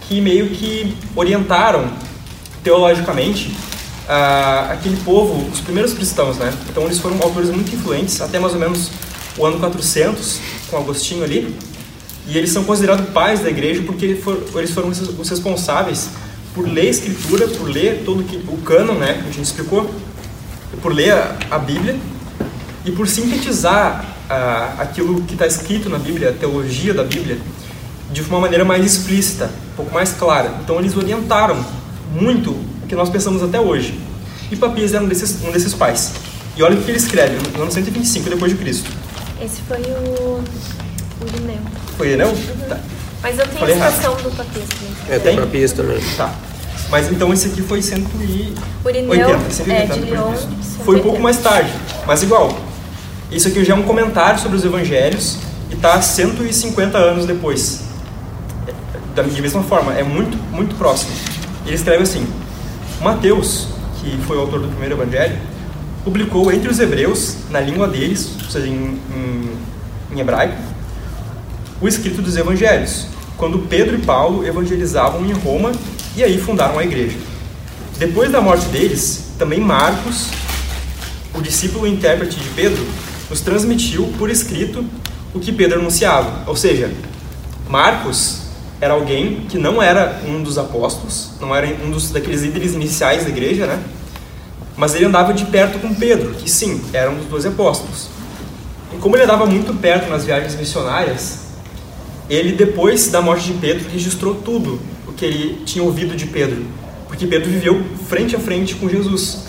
Speaker 1: que meio que orientaram teologicamente ah, aquele povo, os primeiros cristãos, né? Então eles foram autores muito influentes, até mais ou menos o ano 400, com Agostinho ali. E eles são considerados pais da igreja porque eles foram, os responsáveis por ler a escritura, por ler todo o cânon, né? Que a gente explicou, por ler a, Bíblia e por sintetizar ah, aquilo que está escrito na Bíblia, a teologia da Bíblia, de uma maneira mais explícita, um pouco mais clara. Então eles orientaram muito que nós pensamos até hoje. E Papias era um desses, um desses pais. E olha o que ele escreve no ano 125 depois de Cristo.
Speaker 4: Esse foi o, o Irineu.
Speaker 1: Foi ele, não? Tá.
Speaker 4: Mas eu tenho
Speaker 1: Falei
Speaker 4: a
Speaker 1: errado.
Speaker 4: citação do Papias também.
Speaker 6: É,
Speaker 1: Tem?
Speaker 6: tem Papias também.
Speaker 1: Tá. Mas então esse aqui foi 180,
Speaker 4: O Irineu
Speaker 1: 180
Speaker 4: é de.
Speaker 1: Cristo. Foi um pouco
Speaker 4: 180.
Speaker 1: mais tarde, mas igual. Isso aqui já é um comentário sobre os evangelhos e está 150 anos depois. Da de mesma forma, é muito, muito próximo. Ele escreve assim: Mateus, que foi o autor do primeiro evangelho, publicou entre os hebreus, na língua deles, ou seja, em, em, em hebraico, o escrito dos evangelhos, quando Pedro e Paulo evangelizavam em Roma e aí fundaram a igreja. Depois da morte deles, também Marcos, o discípulo e intérprete de Pedro, nos transmitiu por escrito o que Pedro anunciava. Ou seja, Marcos era alguém que não era um dos apóstolos, não era um dos daqueles líderes iniciais da igreja, né? Mas ele andava de perto com Pedro, que sim, era um dos doze apóstolos. E como ele andava muito perto nas viagens missionárias, ele depois da morte de Pedro registrou tudo o que ele tinha ouvido de Pedro, porque Pedro viveu frente a frente com Jesus.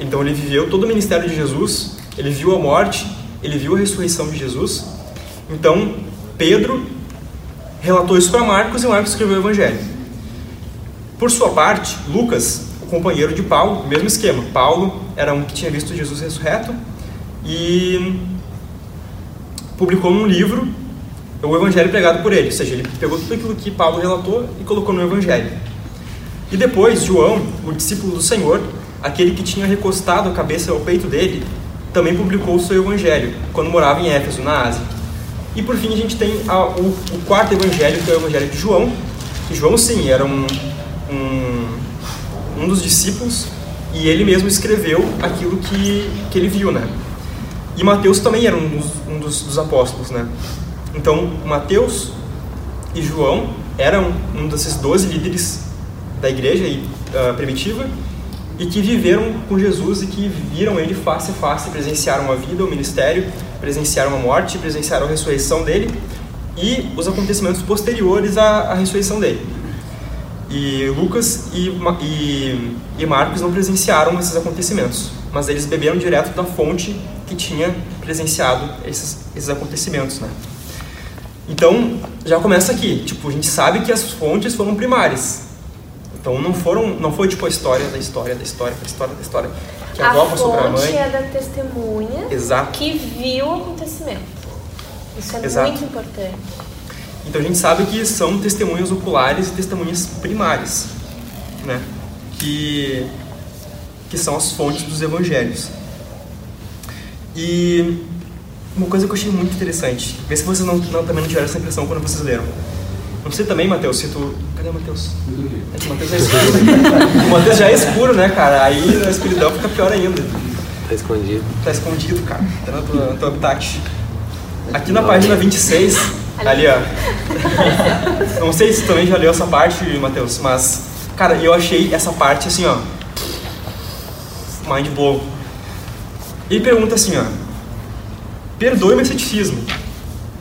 Speaker 1: Então ele viveu todo o ministério de Jesus, ele viu a morte, ele viu a ressurreição de Jesus. Então Pedro relatou isso para Marcos e Marcos escreveu o evangelho. Por sua parte, Lucas, o companheiro de Paulo, mesmo esquema. Paulo era um que tinha visto Jesus ressurreto e publicou num livro o evangelho pregado por ele, ou seja, ele pegou tudo aquilo que Paulo relatou e colocou no evangelho. E depois, João, o discípulo do Senhor, aquele que tinha recostado a cabeça ao peito dele, também publicou o seu evangelho, quando morava em Éfeso, na Ásia. E por fim, a gente tem a- o, o quarto evangelho, que é o evangelho de João, que João, sim, era um, um, um dos discípulos, e ele mesmo escreveu aquilo que, que ele viu, né? E Mateus também era um dos, um dos, dos apóstolos, né? Então, Mateus e João eram um desses doze líderes da igreja e, ah, primitiva e que viveram com Jesus e que viram ele face a face, presenciaram a vida, o ministério, presenciaram a morte, presenciaram a ressurreição dele e os acontecimentos posteriores à, à ressurreição dele. E Lucas e, e, e Marcos não presenciaram esses acontecimentos, mas eles beberam direto da fonte que tinha presenciado esses, esses acontecimentos, né? Então, já começa aqui. Tipo, a gente sabe que as fontes foram primárias. Então, não foram, não foi tipo a história da história da história da história da história que a,
Speaker 4: A
Speaker 1: avó passou para a mãe.
Speaker 4: é da testemunha
Speaker 1: Exato.
Speaker 4: que viu o acontecimento. Isso é
Speaker 1: Exato.
Speaker 4: muito importante.
Speaker 1: Então a gente sabe que são testemunhas oculares e testemunhas primárias, né? Que que são as fontes dos evangelhos. E uma coisa que eu achei muito interessante, vê se vocês não, não- também não tiveram essa impressão quando vocês leram. Não sei também, Matheus, se tu. Cadê o Matheus? É Matheus é escuro. o Matheus já é escuro, né, cara? Aí na escuridão fica pior ainda.
Speaker 6: Tá escondido.
Speaker 1: Tá escondido, cara. Tá no teu, no teu habitat. Aqui na página 26, ali ó. Não sei se tu também já leu essa parte, Matheus, mas, cara, eu achei essa parte assim, ó. Mind blow. Ele pergunta assim, ó. Perdoe meu ceticismo.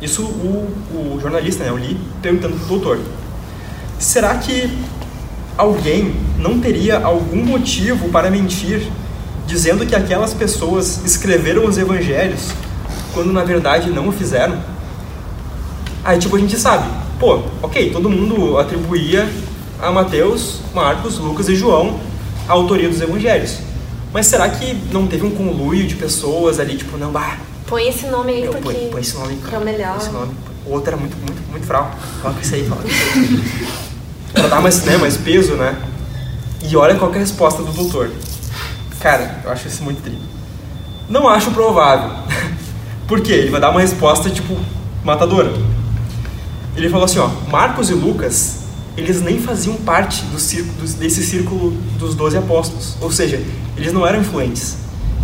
Speaker 1: Isso o, o jornalista, né, o Lee, perguntando pro doutor. Será que alguém não teria algum motivo para mentir dizendo que aquelas pessoas escreveram os evangelhos quando na verdade não o fizeram. Aí tipo a gente sabe, pô, ok, todo mundo atribuía a Mateus, Marcos, Lucas e João a autoria dos evangelhos. Mas será que não teve um conluio de pessoas ali, tipo, não, bah,
Speaker 4: Põe esse nome aí
Speaker 1: eu
Speaker 4: porque
Speaker 1: põe, põe esse nome,
Speaker 4: é o melhor.
Speaker 1: põe esse nome. O outro era muito, muito, muito fraco. Coloca isso aí, coloca isso aí. [laughs] pra dar mais, né, mais peso, né? E olha qual que é a resposta do doutor. Cara, eu acho isso muito triste. Não acho provável. [laughs] Por quê? Ele vai dar uma resposta, tipo, matadora. Ele falou assim, ó, Marcos e Lucas, eles nem faziam parte do círculo, desse círculo dos doze apóstolos. Ou seja, eles não eram influentes.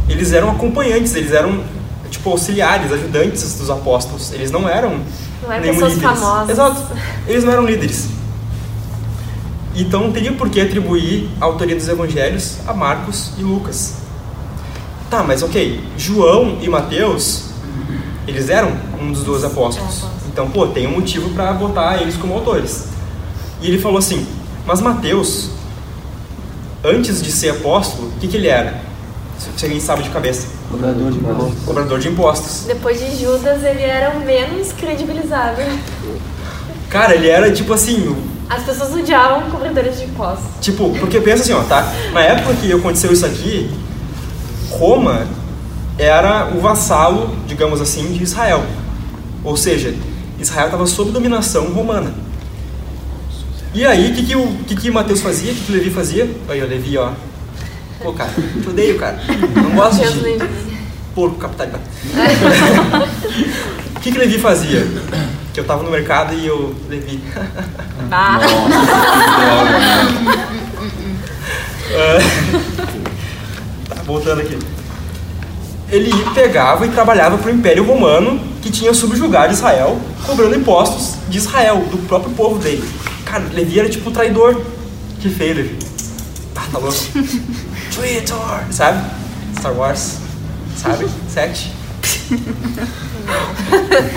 Speaker 1: Eles eram acompanhantes, eles eram, tipo, auxiliares, ajudantes dos apóstolos. Eles não eram
Speaker 4: Não é
Speaker 1: nenhum
Speaker 4: pessoas
Speaker 1: líderes.
Speaker 4: famosas.
Speaker 1: Exato. Eles não eram líderes. Então não teria por que atribuir a autoria dos evangelhos a Marcos e Lucas. Tá, mas ok, João e Mateus, eles eram um dos dois apóstolos. Então, pô, tem um motivo para botar eles como autores. E ele falou assim: Mas Mateus, antes de ser apóstolo, o que, que ele era? Se alguém sabe de cabeça.
Speaker 5: Cobrador de impostos.
Speaker 1: Cobrador de impostos.
Speaker 4: Depois de Judas, ele era o menos credibilizado.
Speaker 1: Cara, ele era tipo assim,
Speaker 4: As pessoas odiavam cobradores de impostos.
Speaker 1: Tipo, porque pensa assim, ó, tá? Na época que aconteceu isso aqui, Roma era o vassalo, digamos assim, de Israel. Ou seja, Israel estava sob dominação romana. E aí, o que, que, o que, que Mateus fazia? O que, que Levi fazia? Aí, ó, Levi, ó. Pô, cara, te odeio, cara. Não gosto
Speaker 4: Deus
Speaker 1: de
Speaker 4: livre.
Speaker 1: porco capital. [laughs] O que, que Levi fazia? Que eu tava no mercado e eu, Levi,
Speaker 4: Ah, [laughs]
Speaker 1: Tá, voltando aqui. Ele pegava e trabalhava para o Império Romano, que tinha subjugado Israel, cobrando impostos de Israel, do próprio povo dele. Cara, Levi era tipo o traidor. Que feio, Levi. Ah, tá louco. Traitor! Sabe? Star Wars. Sabe? [laughs] Sete.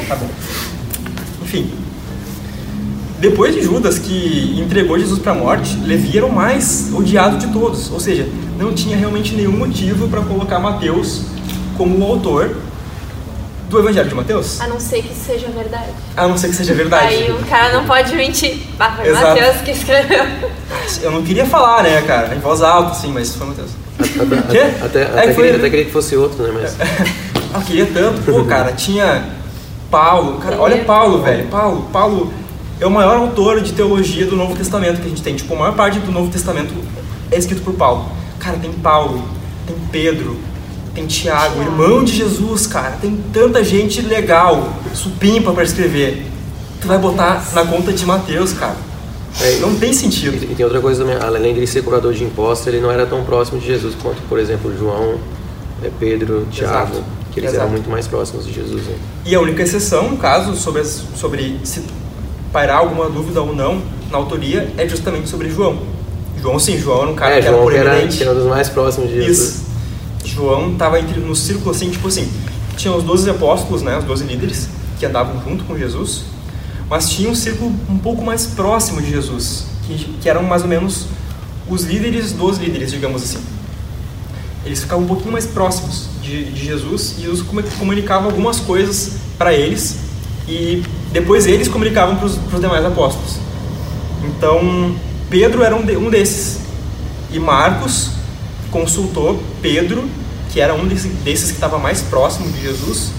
Speaker 1: tá bom. Enfim. Depois de Judas, que entregou Jesus para a morte, Levi era o mais odiado de todos. Ou seja, não tinha realmente nenhum motivo para colocar Mateus como o autor do Evangelho de Mateus.
Speaker 4: a não ser que seja verdade.
Speaker 1: A não ser que seja verdade.
Speaker 4: Aí o cara não pode mentir. Ah, foi
Speaker 1: Exato.
Speaker 4: Mateus que escreveu.
Speaker 1: Eu não queria falar, né, cara? Em voz alta, assim, mas foi Mateus.
Speaker 6: Até, [laughs]
Speaker 1: Quê?
Speaker 6: até,
Speaker 1: É
Speaker 6: até,
Speaker 1: que foi-
Speaker 6: queria, até queria que fosse outro, né? Mas
Speaker 1: Ah, [laughs] eu queria tanto. Pô, cara, tinha Paulo. Cara, olha Paulo, velho. Paulo, Paulo é o maior autor de teologia do Novo Testamento que a gente tem. Tipo, a maior parte do Novo Testamento é escrito por Paulo. Cara, tem Paulo, tem Pedro, tem Tiago, irmão de Jesus, cara. Tem tanta gente legal, supimpa pra escrever. Tu vai botar na conta de Mateus, cara.
Speaker 6: É,
Speaker 1: Não tem sentido.
Speaker 6: E, e tem outra coisa também, além de ser curador de impostos, ele não era tão próximo de Jesus quanto, por exemplo, João, é, Pedro, Tiago,
Speaker 1: Exato.
Speaker 6: que eles
Speaker 1: Exato.
Speaker 6: eram muito mais próximos de Jesus. Né?
Speaker 1: E a única exceção, no caso, sobre, as- sobre se pairar alguma dúvida ou não na autoria, é justamente sobre João. João, sim, João era um cara
Speaker 6: é,
Speaker 1: que era
Speaker 6: João era,
Speaker 1: proeminente.
Speaker 6: que era um dos mais próximos de Jesus.
Speaker 1: Isso. João estava no círculo assim, tipo assim, tinha os 12 apóstolos, né, os 12 líderes que andavam junto com Jesus, mas tinha um círculo um pouco mais próximo de Jesus, que, que eram mais ou menos os líderes dos líderes, digamos assim. Eles ficavam um pouquinho mais próximos de, de Jesus e Jesus comu- comunicava algumas coisas para eles e depois eles comunicavam para os demais apóstolos. Então, Pedro era um, de- um desses. E Marcos consultou Pedro, que era um desse- desses que estava mais próximo de Jesus,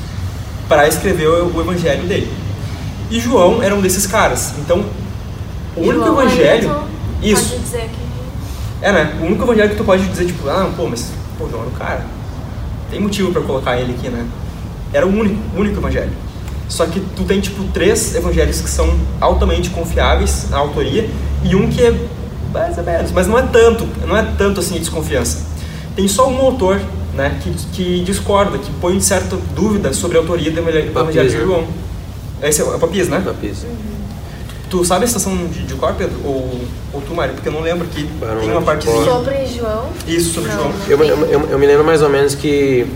Speaker 1: para escrever o, o evangelho dele. E João era um desses caras. Então, o único
Speaker 4: João
Speaker 1: evangelho.
Speaker 4: tu
Speaker 1: Isso.
Speaker 4: Pode dizer que
Speaker 1: É, né? O único evangelho que tu pode dizer, tipo, ah, pô, mas, pô, João era o cara. Tem motivo pra colocar ele aqui, né? Era o único, único evangelho. Só que tu tem, tipo, três evangelhos que são altamente confiáveis na autoria e um que é mais ou menos, mas não é tanto, não é tanto assim de desconfiança. Tem só um autor, né, que, que discorda, que põe certa dúvida sobre a autoria do evangelho, de
Speaker 6: né?
Speaker 1: João. Esse é o Papias, né?
Speaker 6: Papias.
Speaker 1: Tu sabe a estação de, de cor, Pedro? Ou, ou tu, Mário? Porque eu não lembro que
Speaker 6: Eu
Speaker 1: tem uma
Speaker 6: de
Speaker 1: partezinha.
Speaker 4: sobre João.
Speaker 1: Isso, sobre
Speaker 4: Não,
Speaker 1: João.
Speaker 6: eu, eu- eu me lembro mais ou menos que,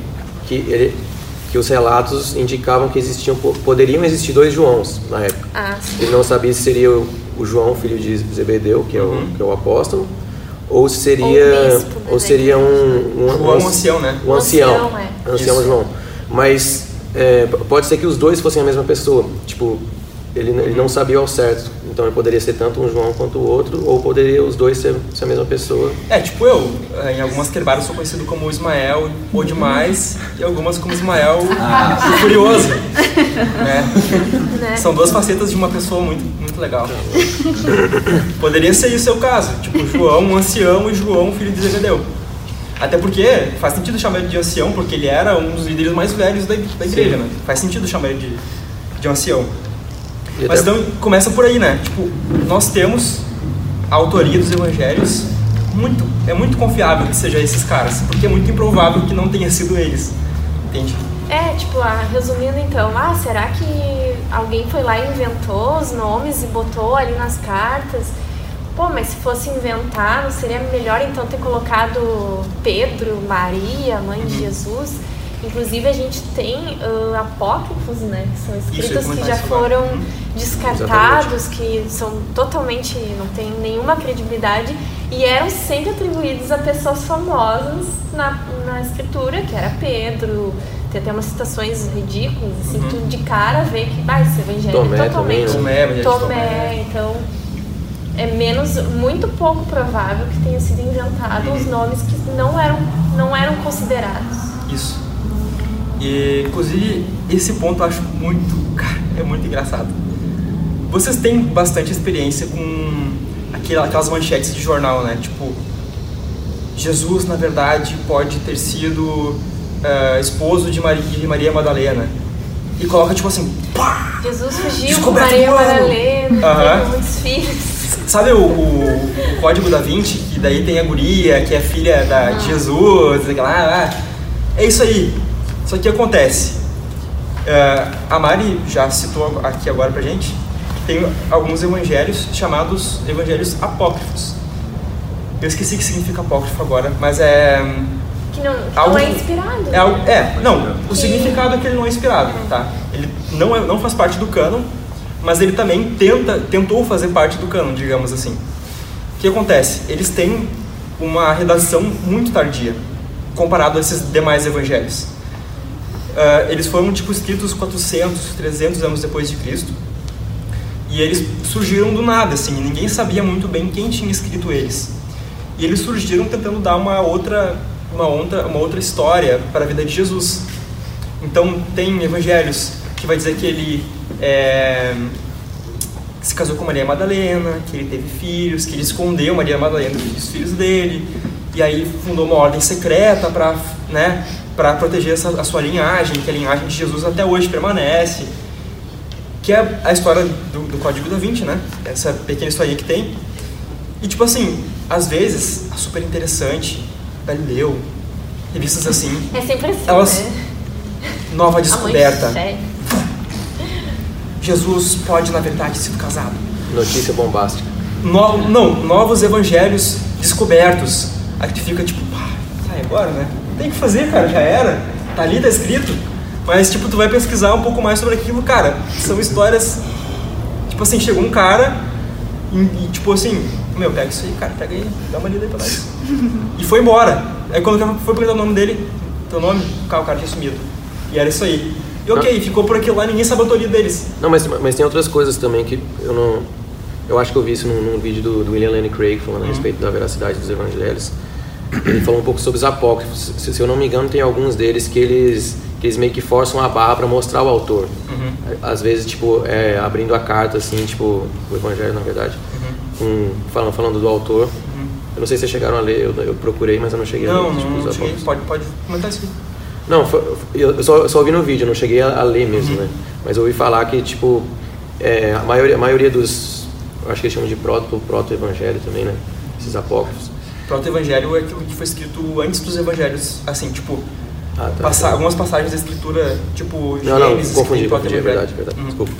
Speaker 6: que, ele, que os relatos indicavam que existiam, poderiam existir dois Joãos na época.
Speaker 4: Ah, sim.
Speaker 6: Ele não sabia se seria o, o João, filho de Zebedeu, que é,
Speaker 1: Uhum.
Speaker 6: o, que é o apóstolo, ou seria
Speaker 2: Ou bispo, né,
Speaker 6: ou seria um, um,
Speaker 1: João um ancião, né?
Speaker 6: um ancião,
Speaker 2: Ancião, é.
Speaker 6: ancião. João. Mas é, pode ser que os dois fossem a mesma pessoa. Tipo, ele, ele não sabia ao certo. Então ele poderia ser tanto um João quanto o outro, ou poderia os dois ser, ser a mesma pessoa.
Speaker 1: É, tipo eu, em algumas querbaras sou conhecido como Ismael ou demais, e algumas como Ismael o Curioso. Né?
Speaker 2: Né?
Speaker 1: São duas facetas de uma pessoa muito, muito legal. Poderia ser isso o seu caso, tipo João, um ancião, e João, filho de Zebedeu. Até porque faz sentido chamar ele de ancião, porque ele era um dos líderes mais velhos da, da igreja, né? Faz sentido chamar ele de, de um ancião.
Speaker 6: E
Speaker 1: Mas
Speaker 6: até-
Speaker 1: então começa por aí, né? Tipo, nós temos a autoria dos evangelhos muito, é muito confiável que seja esses caras, porque é muito improvável que não tenha sido eles. Entende?
Speaker 2: É, tipo, ah, resumindo então, ah, será que alguém foi lá e inventou os nomes e botou ali nas cartas? Pô, mas se fosse inventar, não seria melhor então ter colocado Pedro, Maria, mãe de Jesus? Inclusive a gente tem ah, apócrifos, né? Que são escritos que
Speaker 1: comentar
Speaker 2: já
Speaker 1: isso agora.
Speaker 2: foram descartados, que são totalmente, não tem nenhuma credibilidade e eram sempre atribuídos a pessoas famosas na, na escritura, que era Pedro, tem até umas citações ridículas, assim,
Speaker 1: Uhum.
Speaker 2: tu de cara vê que vai, esse evangelho
Speaker 6: Tomé
Speaker 2: é totalmente
Speaker 1: né? Tomé,
Speaker 2: Tomé,
Speaker 1: Tomé.
Speaker 2: então é menos, muito pouco provável que tenha sido inventado
Speaker 1: Uhum.
Speaker 2: os nomes que não eram, não eram considerados.
Speaker 1: Isso. E, inclusive, esse ponto eu acho muito, [laughs] cara, é muito engraçado. Vocês têm bastante experiência com aquela- aquelas manchetes de jornal, né? Tipo, Jesus, na verdade, pode ter sido eh, esposo de Maria, de Maria Madalena. E coloca, tipo assim, pá!
Speaker 2: Jesus fugiu com Maria. Madalena,
Speaker 1: Aham.
Speaker 2: teve muitos filhos.
Speaker 1: Sabe o, o- o Código da Vinci, que daí tem a guria, que é filha da, de Jesus, sei lá, ah, é isso aí. Só que acontece. eh, a Mari já citou aqui agora pra gente que tem alguns evangelhos chamados evangelhos apócrifos. Eu esqueci o que significa apócrifo agora, mas é.
Speaker 2: Que não, que
Speaker 1: Algo-
Speaker 2: não é inspirado.
Speaker 1: É, algo- é, não, o significado é que ele não é inspirado, tá? Ele não, é, não faz parte do cânon, mas ele também tenta, tentou fazer parte do cânon, digamos assim. O que acontece? Eles têm uma redação muito tardia, comparado a esses demais evangelhos. Ah, eles foram, tipo, escritos 400, 300 anos depois de Cristo, e eles surgiram do nada, assim, ninguém sabia muito bem quem tinha escrito eles. E eles surgiram tentando dar uma outra, uma outra, uma outra história para a vida de Jesus. Então tem evangelhos que vai dizer que ele é, se casou com Maria Madalena, que ele teve filhos, que ele escondeu Maria Madalena dos filhos dele, e aí fundou uma ordem secreta para né, para proteger essa, a sua linhagem, que a linhagem de Jesus até hoje permanece. Que é a história do, do Código da Vinci, né? Essa pequena historinha que tem. E tipo assim, às vezes, a super interessante, Galileu, revistas assim,
Speaker 2: É sempre assim,
Speaker 1: Elas-
Speaker 2: né?
Speaker 1: nova descoberta. Jesus pode, na verdade, ter sido casado.
Speaker 6: Notícia bombástica.
Speaker 1: No- não, novos evangelhos descobertos. Aí tu fica tipo, pá, tá, e agora, né? Tem que fazer, cara, já era. Tá ali, tá escrito. Mas, tipo, tu vai pesquisar um pouco mais sobre aquilo, cara. São histórias. Tipo assim, chegou um cara e, e, tipo assim, meu, pega isso aí, cara, pega aí, dá uma lida aí pra nós. e foi embora. Aí quando foi perguntar o nome dele, teu nome, o cara, tinha sumido. E era isso aí. E ok, ficou por aquilo lá, ninguém sabe a autoria deles.
Speaker 6: Não, mas, mas tem outras coisas também que eu não. Eu acho que eu vi isso num, num vídeo do, do William Lane Craig falando a respeito da veracidade dos evangelhos. Ele falou um pouco sobre os apócrifos. Se, se eu não me engano, tem alguns deles que eles, que eles meio que forçam a barra para mostrar o autor. Às vezes, tipo, é, abrindo a carta, assim, tipo, o evangelho, na verdade, com- falando, falando do autor. Eu não sei se vocês chegaram a ler, eu, eu procurei, mas eu não cheguei a
Speaker 1: Não,
Speaker 6: ler. tipo,
Speaker 1: não,
Speaker 6: os
Speaker 1: não cheguei. Pode, pode comentar isso.
Speaker 6: Não, foi- eu só, eu só ouvi no vídeo, eu não cheguei a, a ler mesmo, né? Mas eu ouvi falar que, tipo, é, a, maioria, a maioria dos, acho que eles chamam de proto, proto-evangelho também, né? Esses apócrifos.
Speaker 1: Proto-evangelho é aquilo que foi escrito antes dos evangelhos, assim, tipo,
Speaker 6: Ah, tá.
Speaker 1: passa- algumas passagens da escritura, tipo,
Speaker 6: Não, não,
Speaker 1: Gênesis,
Speaker 6: confundi, confundi, é verdade, verdade,
Speaker 1: Uhum.
Speaker 6: desculpa.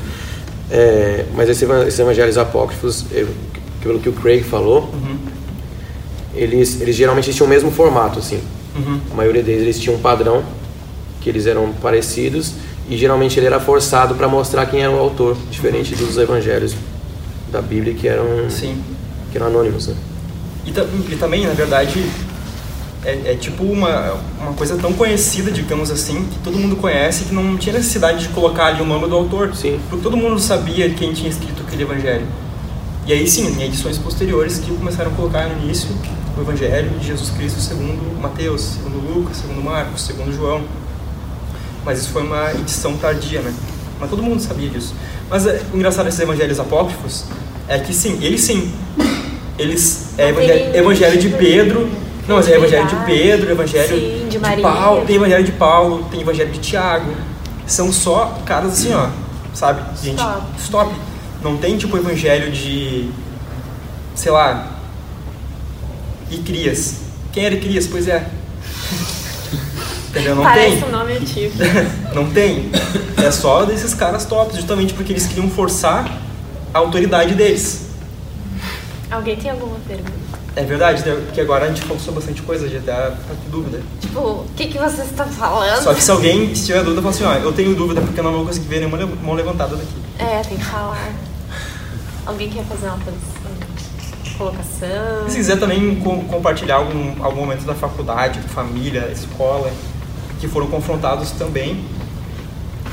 Speaker 6: É, mas esse evan- esses evangelhos apócrifos, pelo que o Craig falou,
Speaker 1: Uhum.
Speaker 6: eles, eles geralmente tinham o mesmo formato, assim.
Speaker 1: Uhum.
Speaker 6: A maioria deles eles tinham um padrão, que eles eram parecidos, e geralmente ele era forçado para mostrar quem era o autor, diferente dos evangelhos da Bíblia que eram,
Speaker 1: Sim.
Speaker 6: que eram anônimos, né?
Speaker 1: E, e também, na verdade, é, é, tipo uma, uma coisa tão conhecida, digamos assim, que todo mundo conhece, que não tinha necessidade de colocar ali o nome do autor.
Speaker 6: Sim.
Speaker 1: Porque todo mundo sabia quem tinha escrito aquele evangelho. E aí sim, em edições posteriores que começaram a colocar no início o evangelho de Jesus Cristo segundo Mateus, segundo Lucas, segundo Marcos, segundo João. Mas isso foi uma edição tardia, né? Mas todo mundo sabia disso. Mas é, o engraçado desses evangelhos apócrifos é que sim, eles sim, eles é evangelho, evangelho de Pedro, não, mas é evangelho de Pedro, evangelho
Speaker 2: Sim, de
Speaker 1: de
Speaker 2: Maria.
Speaker 1: Paulo, tem evangelho de Paulo, tem evangelho de Tiago. São só caras assim, ó, sabe? Gente,
Speaker 2: Stop.
Speaker 1: stop. Não tem tipo evangelho de sei lá, e Crias. Quem era Crias? Pois é. [laughs] Entendeu? Não
Speaker 2: Parece
Speaker 1: tem.
Speaker 2: um nome antigo. [laughs]
Speaker 1: Não tem. É só desses caras tops, justamente porque eles queriam forçar a autoridade deles.
Speaker 2: Alguém tem alguma pergunta?
Speaker 1: É verdade, né? porque agora a gente falou sobre bastante coisa, já tá, tá com dúvida.
Speaker 2: Tipo, o que, que você está falando?
Speaker 1: Só que se alguém tiver dúvida, fala assim, ó, eu tenho dúvida porque eu não vou conseguir ver nenhuma le- mão levantada daqui.
Speaker 2: É, tem que falar. Alguém quer fazer uma pos- colocação?
Speaker 1: Se quiser também com- compartilhar algum, algum momento da faculdade, família, escola, que foram confrontados também.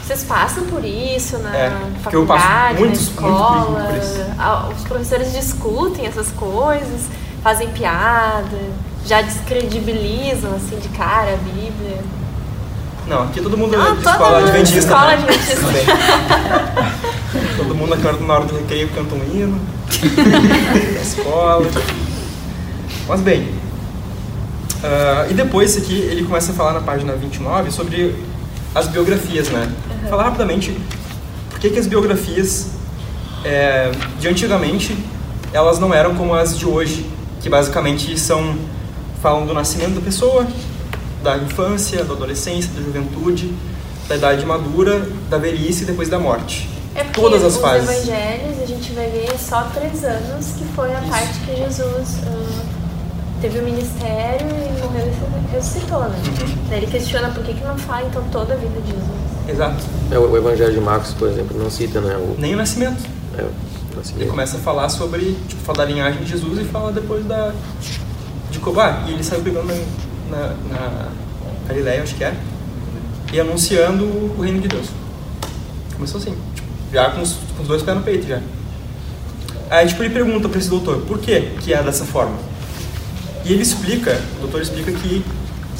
Speaker 2: Vocês passam por isso na
Speaker 1: É, porque eu passo
Speaker 2: faculdade,
Speaker 1: muitos-
Speaker 2: na escola?
Speaker 1: muito.
Speaker 2: Ah, Os professores discutem essas coisas, fazem piada, já descredibilizam assim de cara a Bíblia.
Speaker 1: Não, aqui todo mundo
Speaker 2: Não,
Speaker 1: é de escola adventista.
Speaker 2: escola
Speaker 1: né?
Speaker 2: adventista. [laughs]
Speaker 1: Todo mundo hora, na hora do recreio canta um hino. [laughs] na escola. Mas bem. ah, e depois aqui ele começa a falar na página 29 sobre as biografias, né? Falar rapidamente por que, que as biografias é, de antigamente elas não eram como as de hoje, que basicamente são falam do nascimento da pessoa, da infância, da adolescência, da juventude, da idade madura, da velhice e depois da morte.
Speaker 2: É
Speaker 1: Todas as
Speaker 2: os
Speaker 1: fases.
Speaker 2: evangelhos a gente vai ver só três anos, que foi a
Speaker 1: Isso.
Speaker 2: parte que Jesus ah, teve o ministério e morreu e ressuscitou, né?
Speaker 1: Uhum.
Speaker 2: Daí ele questiona por que, que não fala então toda a vida de Jesus.
Speaker 1: Exato.
Speaker 6: É, o Evangelho de Marcos, por exemplo, não cita, né? O,
Speaker 1: Nem o nascimento.
Speaker 6: é, o
Speaker 1: Ele
Speaker 6: nascimento.
Speaker 1: começa a falar sobre, tipo, fala da linhagem de Jesus e fala depois da de Cobá. E ele saiu pegando na, na, na Galileia, acho que era, e anunciando o reino de Deus. Começou assim, tipo, já com os, com os dois pés no peito já. Aí, tipo, ele pergunta para esse doutor, por que que é dessa forma? E ele explica, o doutor explica que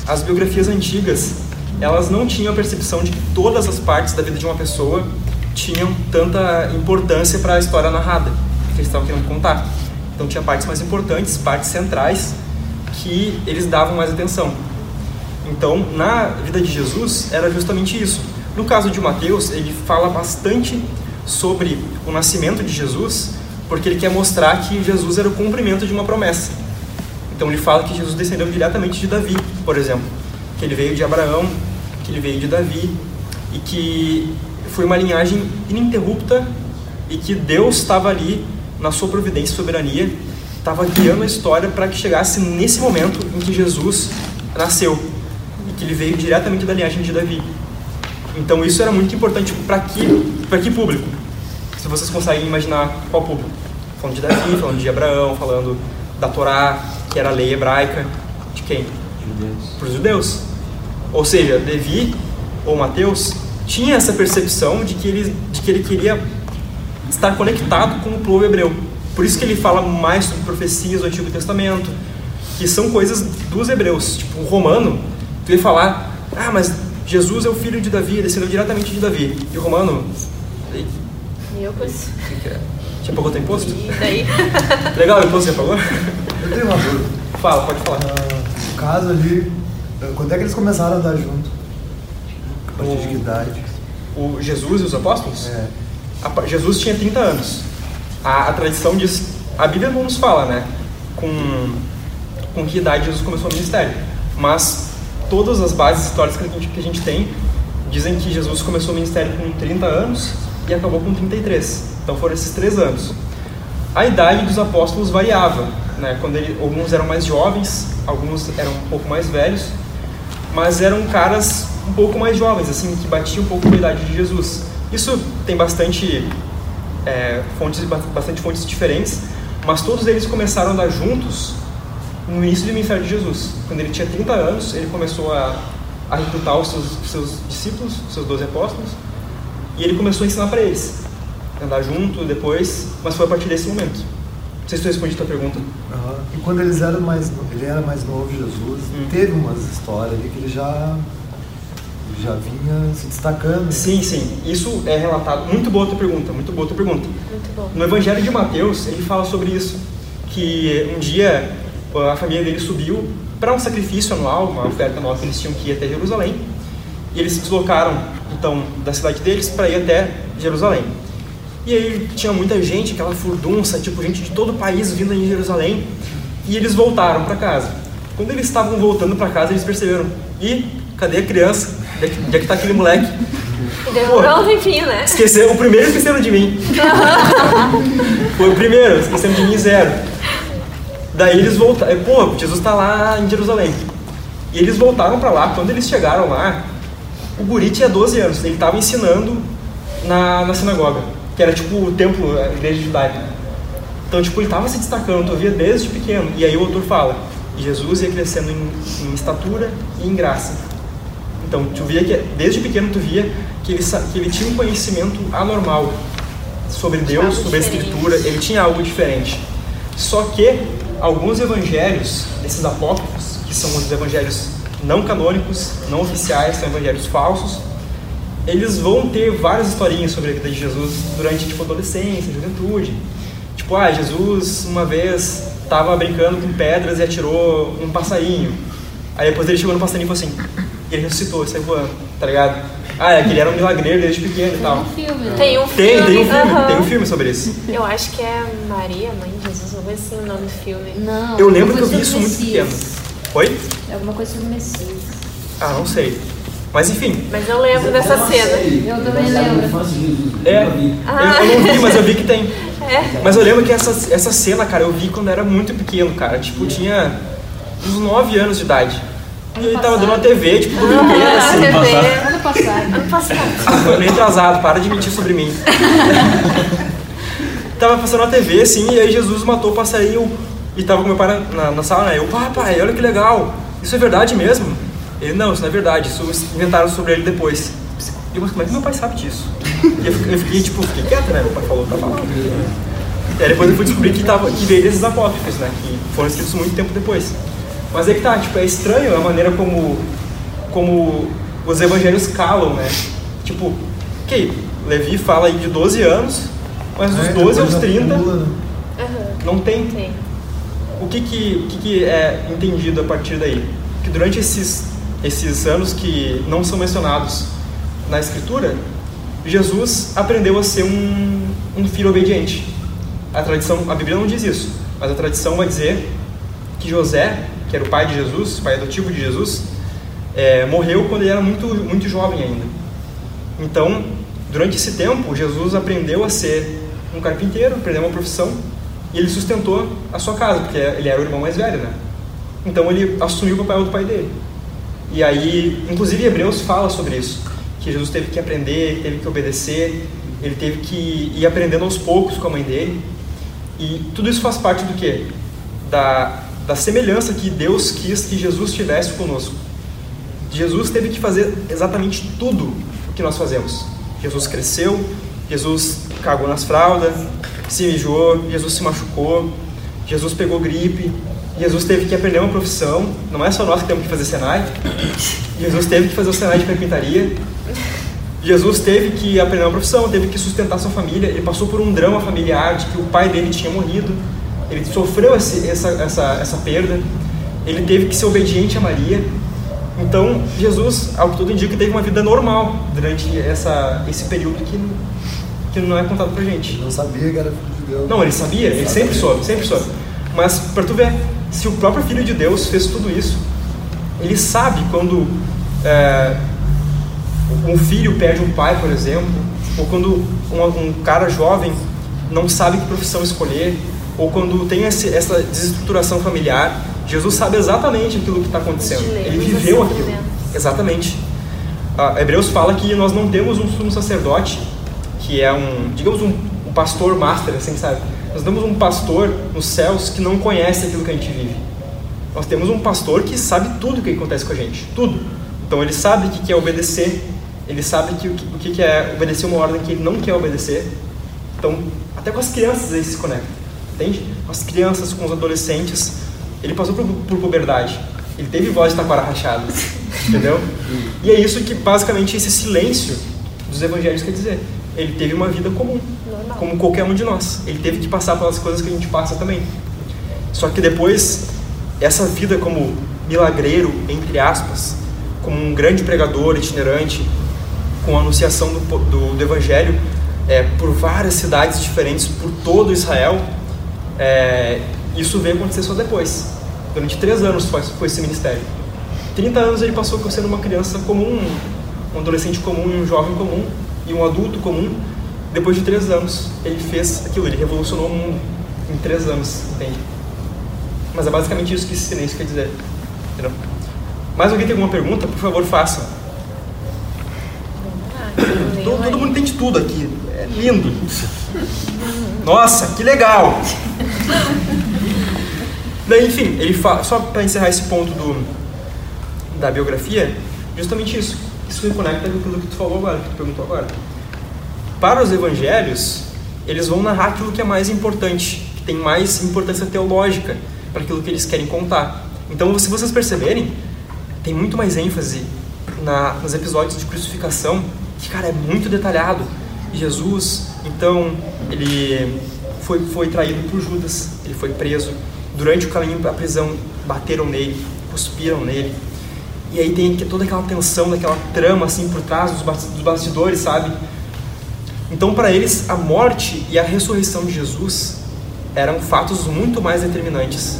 Speaker 1: as biografias antigas, elas não tinham a percepção de que todas as partes da vida de uma pessoa tinham tanta importância para a história narrada que eles estavam querendo contar. Então tinha partes mais importantes, partes centrais, que eles davam mais atenção. Então, na vida de Jesus, era justamente isso. No caso de Mateus, ele fala bastante sobre o nascimento de Jesus, porque ele quer mostrar que Jesus era o cumprimento de uma promessa. Então, ele fala que Jesus descendeu diretamente de Davi, por exemplo, que ele veio de Abraão, que ele veio de Davi, e que foi uma linhagem ininterrupta e que Deus estava ali na sua providência e soberania, estava guiando a história para que chegasse nesse momento em que Jesus nasceu e que ele veio diretamente da linhagem de Davi. Então isso era muito importante para que para que público? Se vocês conseguem imaginar qual público? Falando de Davi, falando de Abraão, falando da Torá, que era a lei hebraica, de quem? Para os judeus. Ou seja, Levi ou Mateus tinha essa percepção de que ele de que ele queria estar conectado com o povo hebreu. Por isso que ele fala mais sobre profecias do Antigo Testamento, que são coisas dos hebreus. Tipo, o romano, tu ia falar, ah, mas Jesus é o filho de Davi, descendeu diretamente de Davi. E o romano, e-
Speaker 2: Meu, pois.
Speaker 1: o que que é? Já pagou teu imposto?
Speaker 2: E daí? [laughs]
Speaker 1: Legal, o imposto já pagou?
Speaker 7: Eu tenho uma dúvida.
Speaker 1: Fala, pode falar.
Speaker 7: No caso ali, quando é que eles começaram a andar junto? A partir de que idade?
Speaker 1: O Jesus e os apóstolos?
Speaker 7: É.
Speaker 1: A Jesus tinha 30 anos. A, a tradição diz, a Bíblia não nos fala, né, com, com que idade Jesus começou o ministério. Mas todas as bases históricas que a gente, que a gente tem dizem que Jesus começou o ministério com 30 anos e acabou com 33. Então foram esses três anos. A idade dos apóstolos variava, né? Quando ele, alguns eram mais jovens, alguns eram um pouco mais velhos, mas eram caras um pouco mais jovens, assim, que batiam um pouco com a idade de Jesus. Isso tem bastante é, fontes, ba- bastante fontes diferentes, mas todos eles começaram a andar juntos no início do ministério de Jesus. Quando ele tinha 30 anos, ele começou a, a recrutar os seus, seus discípulos, os seus 12 apóstolos, e ele começou a ensinar para eles. Andar junto depois, mas foi a partir desse momento. Sei se tu respondi a tua pergunta.
Speaker 7: Aham. E quando eles eram mais, ele era mais novo, Jesus,
Speaker 1: Hum.
Speaker 7: teve umas histórias ali que ele já, já vinha se destacando.
Speaker 1: Sim, sim. Isso é relatado. Muito boa a tua pergunta, muito boa a tua pergunta.
Speaker 2: Muito bom.
Speaker 1: No Evangelho de Mateus, ele fala sobre isso. Que um dia a família dele subiu para um sacrifício anual, uma oferta anual que eles tinham que ir até Jerusalém. E eles se deslocaram, então, da cidade deles para ir até Jerusalém. E aí tinha muita gente, aquela furdunça, tipo, gente de todo o país vindo em Jerusalém. E eles voltaram para casa. Quando eles estavam voltando para casa, eles perceberam: Ih, cadê a criança? Onde é que- é tá aquele moleque?
Speaker 2: E um tempinho, né?
Speaker 1: Esqueceram, o primeiro esqueceram de mim. [laughs] Foi o primeiro, esqueceram de mim zero. Daí eles voltaram, pô, Jesus está lá em Jerusalém. E eles voltaram para lá, quando eles chegaram lá, o guri tinha 12 anos, ele estava ensinando na, na sinagoga, que era tipo o templo, a igreja judaica. Então, tipo, ele estava se destacando, tu via desde pequeno. E aí o autor fala, Jesus ia crescendo em, em estatura e em graça. Então, tu via que desde pequeno tu via que ele, que ele tinha um conhecimento anormal sobre Deus,
Speaker 2: algo
Speaker 1: sobre a
Speaker 2: diferente.
Speaker 1: Escritura, ele tinha algo diferente. Só que alguns evangelhos, desses apócrifos, que são os evangelhos não canônicos, não oficiais, são evangelhos falsos, eles vão ter várias historinhas sobre a vida de Jesus durante tipo adolescência, juventude. Tipo, ah, Jesus uma vez estava brincando com pedras e atirou um passarinho. Aí depois ele chegou no passarinho e falou assim, e ele ressuscitou, saiu voando, tá ligado? Ah, é que ele era um milagreiro desde pequeno e tal.
Speaker 8: Um filme, né?
Speaker 2: Tem um
Speaker 1: Tem,
Speaker 2: filme.
Speaker 1: tem um filme,
Speaker 2: aham.
Speaker 1: tem um filme sobre isso.
Speaker 2: Eu acho que é Maria, Mãe de Jesus, vou ver assim o nome do filme.
Speaker 8: Não.
Speaker 1: Eu lembro que eu vi isso muito pequeno. Oi?
Speaker 8: É alguma coisa sobre Messias.
Speaker 1: Ah, não sei. Mas enfim,
Speaker 2: Mas eu lembro dessa cena.
Speaker 8: Eu também lembro.
Speaker 1: é,
Speaker 2: Ah.
Speaker 1: eu, eu não vi, mas eu vi que tem.
Speaker 2: É.
Speaker 1: Mas eu lembro que essa, essa cena, cara, eu vi quando era muito pequeno, cara. Tipo, tinha uns 9 anos de idade. E ele tava dando uma TV, tipo, domingueira,
Speaker 2: Ah,
Speaker 1: assim.
Speaker 2: TV.
Speaker 8: Ano passado.
Speaker 2: Ano passado.
Speaker 1: Atrasado, para de mentir sobre mim. [laughs] tava passando na TV, assim, e aí Jesus matou o passarinho e tava com meu pai na, na, na sala, né? Eu, papai, olha que legal, isso é verdade mesmo? Ele, não, isso não é verdade, isso inventaram sobre ele depois. E eu, mas como é que meu pai sabe disso? E eu, fiquei- eu fiquei, tipo, fiquei quieto, né? Meu pai falou, tá falando. E aí depois eu fui descobrir que, tava, que veio desses apócrifos, né? Que foram escritos muito tempo depois. Mas é que tá, tipo, é estranho a maneira como, como os evangelhos calam, né? Tipo, ok, Levi fala aí de 12 anos, mas dos
Speaker 7: É,
Speaker 1: 12 aos
Speaker 7: depois já
Speaker 1: 30
Speaker 7: pula, né?
Speaker 1: Não tem.
Speaker 2: tem.
Speaker 1: O que que, o que que é entendido a partir daí? Que durante esses, esses anos que não são mencionados na Escritura, Jesus aprendeu a ser um, um filho obediente. A tradição, a Bíblia não diz isso, mas a tradição vai dizer que José, que era o pai de Jesus, pai adotivo de Jesus, é, morreu quando ele era muito, muito jovem ainda. Então, durante esse tempo, Jesus aprendeu a ser um carpinteiro, aprendeu uma profissão e ele sustentou a sua casa, porque ele era o irmão mais velho, né? Então ele assumiu o papel do pai dele. E aí, inclusive Hebreus fala sobre isso, que Jesus teve que aprender, teve que obedecer, ele teve que ir aprendendo aos poucos com a mãe dele. E tudo isso faz parte do quê? Da, da semelhança que Deus quis que Jesus tivesse conosco. Jesus teve que fazer exatamente tudo o que nós fazemos. Jesus cresceu, Jesus cagou nas fraldas, se mijou, Jesus se machucou, Jesus pegou gripe, Jesus teve que aprender uma profissão, não é só nós que temos que fazer Senai, Jesus teve que fazer o Senai de carpintaria, Jesus teve que aprender uma profissão, teve que sustentar sua família, ele passou por um drama familiar de que o pai dele tinha morrido, ele sofreu esse, essa, essa, essa perda, ele teve que ser obediente a Maria. Então, Jesus, ao que tudo indica, teve uma vida normal durante essa, esse período que, que não é contado pra gente.
Speaker 7: Não sabia que era filho de Deus.
Speaker 1: Não, ele sabia, ele sempre soube, sempre soube. Mas, para tu ver, se o próprio Filho de Deus fez tudo isso, ele sabe quando é, um filho perde um pai, por exemplo, ou quando um, um cara jovem não sabe que profissão escolher, ou quando tem esse, essa desestruturação familiar, Jesus sabe exatamente aquilo que está acontecendo. Ele viveu aquilo. Exatamente. Ah, Hebreus fala que nós não temos um sumo sacerdote, que é um, digamos, um, um pastor master, assim, sabe? Nós temos um pastor nos céus que não conhece aquilo que a gente vive. Nós temos um pastor que sabe tudo o que acontece com a gente, tudo. Então ele sabe o que é obedecer, ele sabe que, o que é obedecer uma ordem que ele não quer obedecer. Então, até com as crianças ele se conecta, entende? Com as crianças, com os adolescentes. Ele passou por, por puberdade. Ele teve voz de taquara rachada, entendeu? [laughs] E é isso que basicamente esse silêncio dos evangelhos quer dizer. Ele teve uma vida comum, como qualquer um de nós. Ele teve que passar pelas coisas que a gente passa também. Só que depois, essa vida como milagreiro, entre aspas, como um grande pregador itinerante, com a anunciação do, do, do evangelho é, por várias cidades diferentes, por todo Israel, é, isso veio acontecer só depois. Durante três anos foi, foi esse ministério. 30 anos ele passou sendo uma criança comum, um adolescente comum, um jovem comum e um adulto comum. Depois de três anos, ele fez aquilo, ele revolucionou o mundo em três anos, entende? Mas é basicamente isso que esse silêncio quer dizer. Entendeu? Mais alguém tem alguma pergunta? Por favor, faça. Todo, todo mundo entende tudo aqui. É lindo. Nossa, que legal! Daí, enfim, ele fala, só para encerrar esse ponto do, da biografia, justamente isso. Isso conecta com aquilo que tu falou agora, que tu perguntou agora. Para os evangelhos, eles vão narrar aquilo que é mais importante, que tem mais importância teológica para aquilo que eles querem contar. Então, se vocês perceberem, tem muito mais ênfase na, nos episódios de crucificação, que, cara, é muito detalhado. Jesus, então, ele foi, foi traído por Judas, ele foi preso. Durante o caminho para a prisão, bateram nele, cuspiram nele. E aí tem que- toda aquela tensão, daquela trama assim por trás dos bas- dos bastidores, sabe? Então, para eles, a morte e a ressurreição de Jesus eram fatos muito mais determinantes.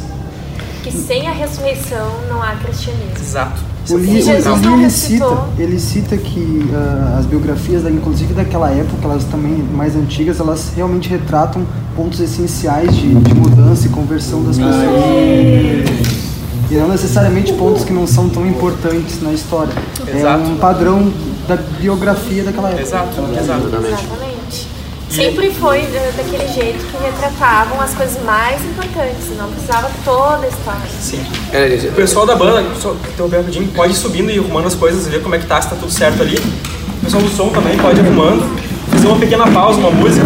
Speaker 6: Que sem a ressurreição não há cristianismo.
Speaker 1: Exato.
Speaker 9: O Lee,
Speaker 6: Jesus não
Speaker 9: ele cita, ele cita que ah, as biografias, da- inclusive daquela época, elas também mais antigas, elas realmente retratam pontos essenciais de, de mudança e conversão das pessoas. E não necessariamente pontos que não são tão importantes na história.
Speaker 1: Exato.
Speaker 9: É um padrão da biografia daquela época.
Speaker 1: Exato, exato.
Speaker 6: Exatamente. Sempre foi eh, daquele jeito que retratavam as coisas mais importantes, não precisava toda a história.
Speaker 1: Sim.
Speaker 10: É,
Speaker 1: O pessoal da banda, só interromper rapidinho, pode ir subindo e arrumando as coisas, ver como é que tá, se tá tudo certo ali. O pessoal do som também pode ir arrumando. Fazer uma pequena pausa, uma música.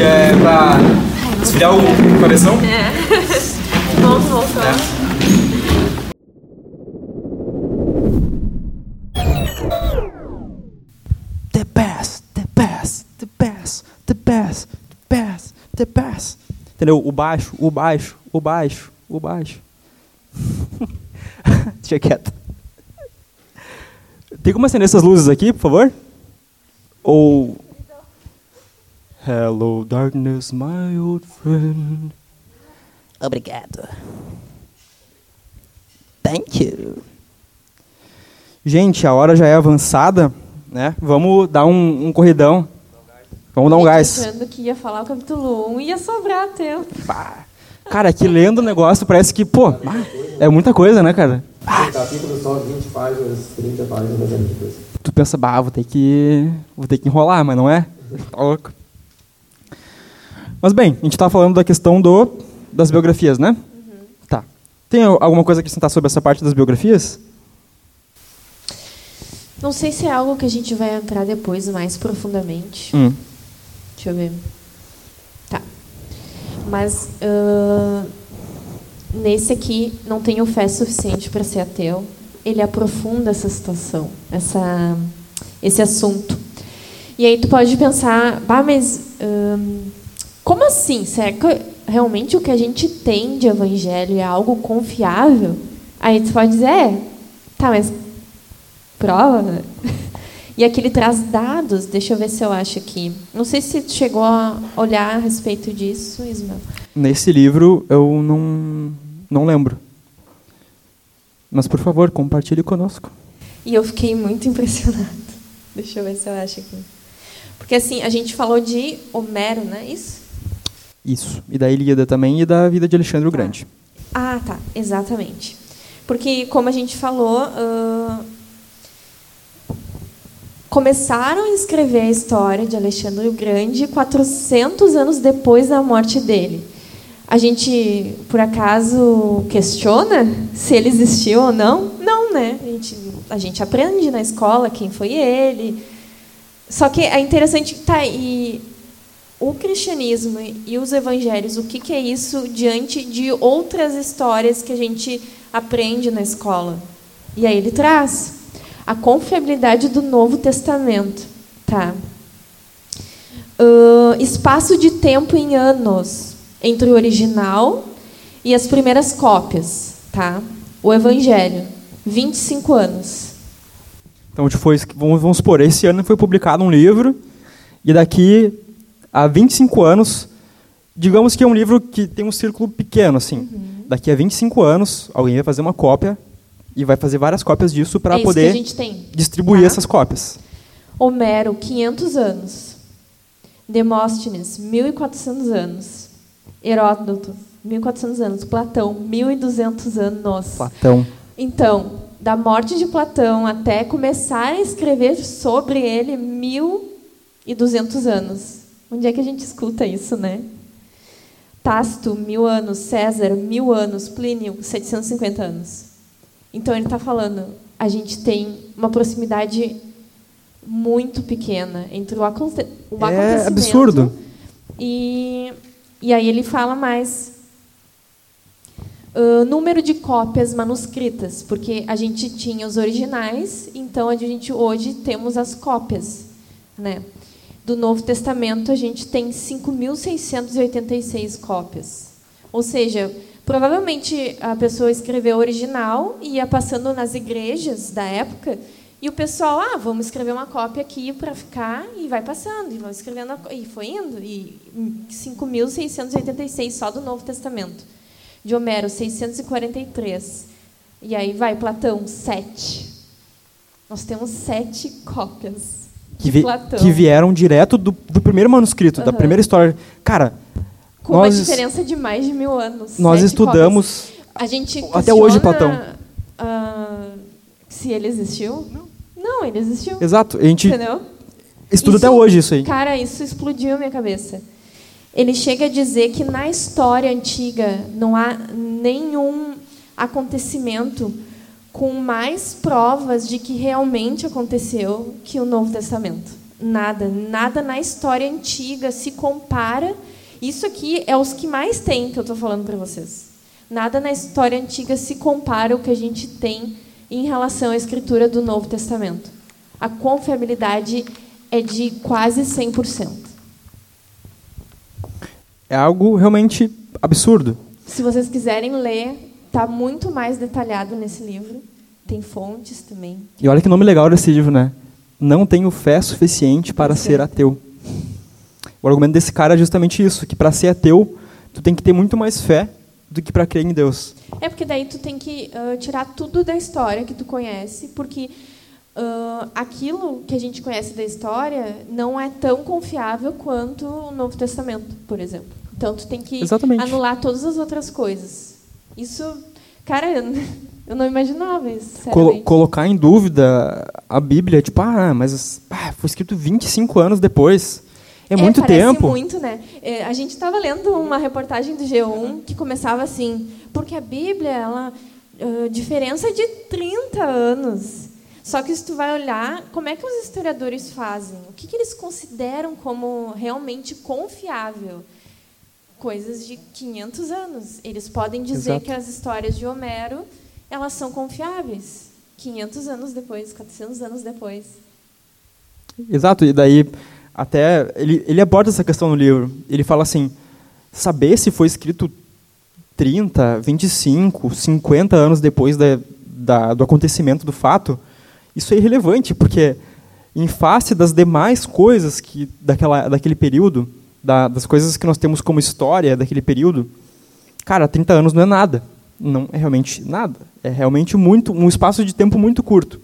Speaker 1: É, pra esfriar o coração.
Speaker 6: Volta, [laughs] voltando.
Speaker 1: É.
Speaker 11: The best, the best, the best, the best, the best, the best. Entendeu? O baixo, o baixo, o baixo, o baixo. [laughs] Deixa quieto. Tem como acender essas luzes aqui, por favor? Ou. Hello, darkness, my old friend. Obrigado. Thank you. Gente, a hora já é avançada, né? Vamos dar um, um corridão. Vamos dar um gás.
Speaker 2: Achando que ia falar o capítulo 1 ia sobrar tempo.
Speaker 11: Pá. Cara, aqui lendo o negócio parece que, pô, ah, é muita coisa, né, cara?
Speaker 3: Um capítulo só, 20 páginas, 30 páginas, mas é muita coisa.
Speaker 11: Tu pensa, bah, vou ter que. Vou ter que enrolar, mas não é? Tá louco. Mas bem, a gente tá falando da questão do, das biografias, né? Tá. Tem alguma coisa a acrescentar sobre essa parte das biografias?
Speaker 2: Não sei se é algo que a gente vai entrar depois mais profundamente.
Speaker 11: Hum.
Speaker 2: Deixa eu ver. Tá. Mas ahn, nesse aqui não tenho fé suficiente para ser ateu. Ele aprofunda essa situação, essa, esse assunto. E aí tu pode pensar, bah, mas ahn, como assim? Será que realmente o que a gente tem de evangelho é algo confiável? Aí tu pode dizer, é, tá, mas prova. né? [laughs] E aqui ele traz dados, deixa eu ver se eu acho aqui. Não sei se chegou a olhar a respeito disso, Ismael.
Speaker 11: Nesse livro eu não, não lembro. Mas, por favor, compartilhe conosco.
Speaker 2: E eu fiquei muito [laughs] impressionada. Deixa eu ver se eu acho aqui. Porque assim, a gente falou de Homero, né? Isso?
Speaker 11: Isso. E da Ilíada também e da vida de Alexandre o Grande.
Speaker 2: Ah, tá, exatamente. Porque, como a gente falou, ah, começaram a escrever a história de Alexandre o Grande 400 anos depois da morte dele. A gente, por acaso, questiona se ele existiu ou não? Não, né? A gente, a gente aprende na escola quem foi ele. Só que é interessante que tá e o cristianismo e os evangelhos, o que, que é isso diante de outras histórias que a gente aprende na escola? E aí ele traz a confiabilidade do Novo Testamento, tá? Uh, espaço de tempo em anos entre o original e as primeiras cópias, tá? O Evangelho, 25 anos.
Speaker 1: Então, foi, vamos, supor, esse ano foi publicado um livro e daqui a 25 anos, digamos que é um livro que tem um círculo pequeno, assim. Uhum. Daqui a 25 anos, alguém vai fazer uma cópia e vai fazer várias cópias disso para
Speaker 2: é
Speaker 1: poder distribuir
Speaker 2: tá?
Speaker 1: essas cópias.
Speaker 2: Homero, 500 anos. Demóstenes, 1400 anos. Heródoto, 1400 anos. Platão, 1200 anos.
Speaker 1: Platão.
Speaker 2: Então, da morte de Platão até começar a escrever sobre ele, 1200 anos. Onde é que a gente escuta isso, né? Tácito, mil anos. César, mil anos. Plínio, 750 anos. Então, ele está falando, a gente tem uma proximidade muito pequena entre o, aconte o
Speaker 1: é
Speaker 2: acontecimento
Speaker 1: absurdo.
Speaker 2: E, e aí ele fala mais uh, número de cópias manuscritas, porque a gente tinha os originais, então a gente hoje temos as cópias, né? Do Novo Testamento a gente tem 5.686 cópias. Ou seja, provavelmente a pessoa escreveu original e ia passando nas igrejas da época e o pessoal, ah, vamos escrever uma cópia aqui para ficar e vai passando e vão escrevendo e foi indo e 5.686 só do Novo Testamento. De Homero 643 e aí vai Platão 7. Nós temos sete cópias
Speaker 1: que, vi, que vieram direto do, do primeiro manuscrito, uhum. da primeira história. Cara,
Speaker 2: com nós, uma diferença de mais de mil anos.
Speaker 1: Nós estudamos
Speaker 2: a gente
Speaker 1: até hoje Platão.
Speaker 2: Uh, se ele existiu? Não. Não, ele existiu.
Speaker 1: Exato. A gente
Speaker 2: Entendeu?
Speaker 1: estuda isso, até hoje isso aí.
Speaker 2: Cara, isso explodiu a minha cabeça. Ele chega a dizer que na história antiga não há nenhum acontecimento com mais provas de que realmente aconteceu que o Novo Testamento. Nada, nada na história antiga se compara. Isso aqui é os que mais tem que eu estou falando para vocês. Nada na história antiga se compara ao que a gente tem em relação à escritura do Novo Testamento. A confiabilidade é de quase 100%.
Speaker 1: É algo realmente absurdo.
Speaker 2: Se vocês quiserem ler Está muito mais detalhado nesse livro. Tem fontes também.
Speaker 1: E olha que nome legal desse livro, né? Não tenho fé suficiente para ser ateu. O argumento desse cara é justamente isso, que para ser ateu, tu tem que ter muito mais fé do que para crer em Deus.
Speaker 2: É porque daí tu tem que uh, tirar tudo da história que tu conhece, porque uh, aquilo que a gente conhece da história não é tão confiável quanto o Novo Testamento, por exemplo. Então tu tem que
Speaker 1: Exatamente.
Speaker 2: anular todas as outras coisas. Isso, cara, eu não imaginava isso.
Speaker 1: Col colocar em dúvida a Bíblia, tipo, ah, mas ah, foi escrito 25 anos depois. É, é muito tempo.
Speaker 2: muito, né? É, a gente estava lendo uma reportagem do G1 que começava assim, porque a Bíblia, ela uh, diferença de 30 anos. Só que se tu vai olhar, como é que os historiadores fazem? O que, que eles consideram como realmente confiável? Coisas de 500 anos. Eles podem dizer Exato. que as histórias de Homero elas são confiáveis. 500 anos depois, 400 anos depois.
Speaker 1: Exato, e daí até ele, ele aborda essa questão no livro. Ele fala assim: saber se foi escrito 30, 25, 50 anos depois da, da, do acontecimento do fato, isso é irrelevante, porque em face das demais coisas que daquela, daquele período, da, das coisas que nós temos como história daquele período, cara, 30 anos não é nada. Não é realmente nada. É realmente muito um espaço de tempo muito curto.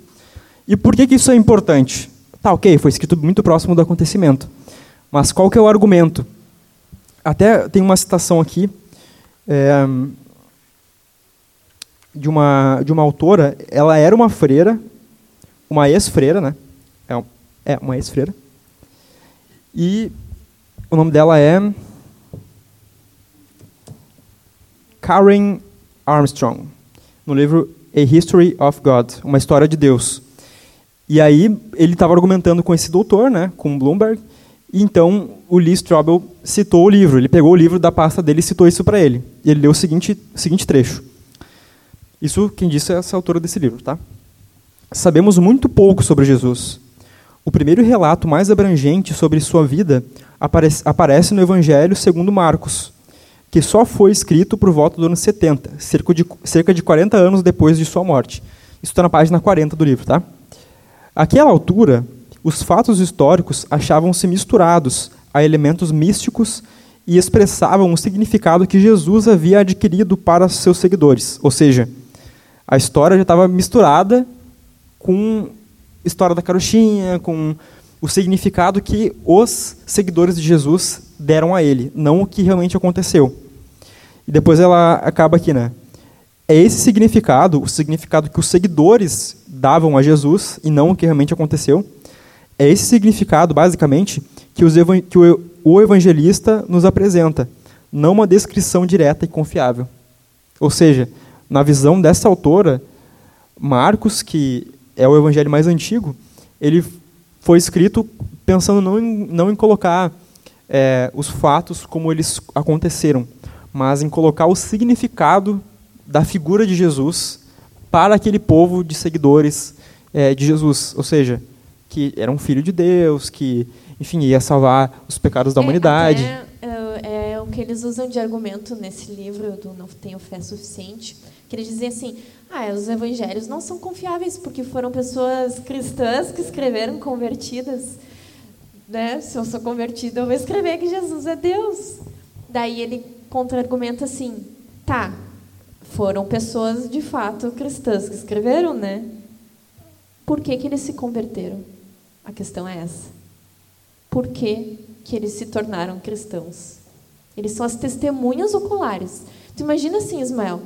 Speaker 1: E por que, que isso é importante? Tá, ok, foi escrito muito próximo do acontecimento. Mas qual que é o argumento? Até tem uma citação aqui é, de, uma, de uma autora. Ela era uma freira, uma ex-freira, né? É, é uma ex-freira. E o nome dela é Karen Armstrong, no livro A History of God, uma história de Deus. E aí ele estava argumentando com esse doutor, né, com Bloomberg, e então o Lee Strobel citou o livro. Ele pegou o livro da pasta dele e citou isso para ele. E ele leu o seguinte, seguinte trecho. Isso quem disse é essa autora desse livro, tá? Sabemos muito pouco sobre Jesus. O primeiro relato mais abrangente sobre sua vida aparece, no Evangelho segundo Marcos, que só foi escrito por volta do ano 70, cerca de, cerca de 40 anos depois de sua morte. Isso está na página 40 do livro, tá? Àquela altura, os fatos históricos achavam-se misturados a elementos místicos e expressavam o significado que Jesus havia adquirido para seus seguidores. Ou seja, a história já estava misturada com história da carochinha, com o significado que os seguidores de Jesus deram a ele, não o que realmente aconteceu. E depois ela acaba aqui, né? É esse significado, o significado que os seguidores davam a Jesus e não o que realmente aconteceu. É esse significado, basicamente, que, os que o, o evangelista nos apresenta, não uma descrição direta e confiável. Ou seja, na visão dessa autora, Marcos, que é o evangelho mais antigo, ele foi escrito pensando não em, não em colocar é, os fatos como eles aconteceram, mas em colocar o significado da figura de Jesus para aquele povo de seguidores é, de Jesus, ou seja, que era um filho de Deus, que, enfim, ia salvar os pecados da
Speaker 2: É,
Speaker 1: humanidade.
Speaker 2: até, é, é o que eles usam de argumento nesse livro do Não Tenho Fé Suficiente, que eles assim, ah, os evangelhos não são confiáveis porque foram pessoas cristãs que escreveram convertidas. Né? Se eu sou convertida, eu vou escrever que Jesus é Deus. Daí ele contra-argumenta assim, tá, foram pessoas de fato cristãs que escreveram, né? Por que, que eles se converteram? A questão é essa. Por que, que eles se tornaram cristãos? Eles são as testemunhas oculares. Tu imagina assim, Ismael,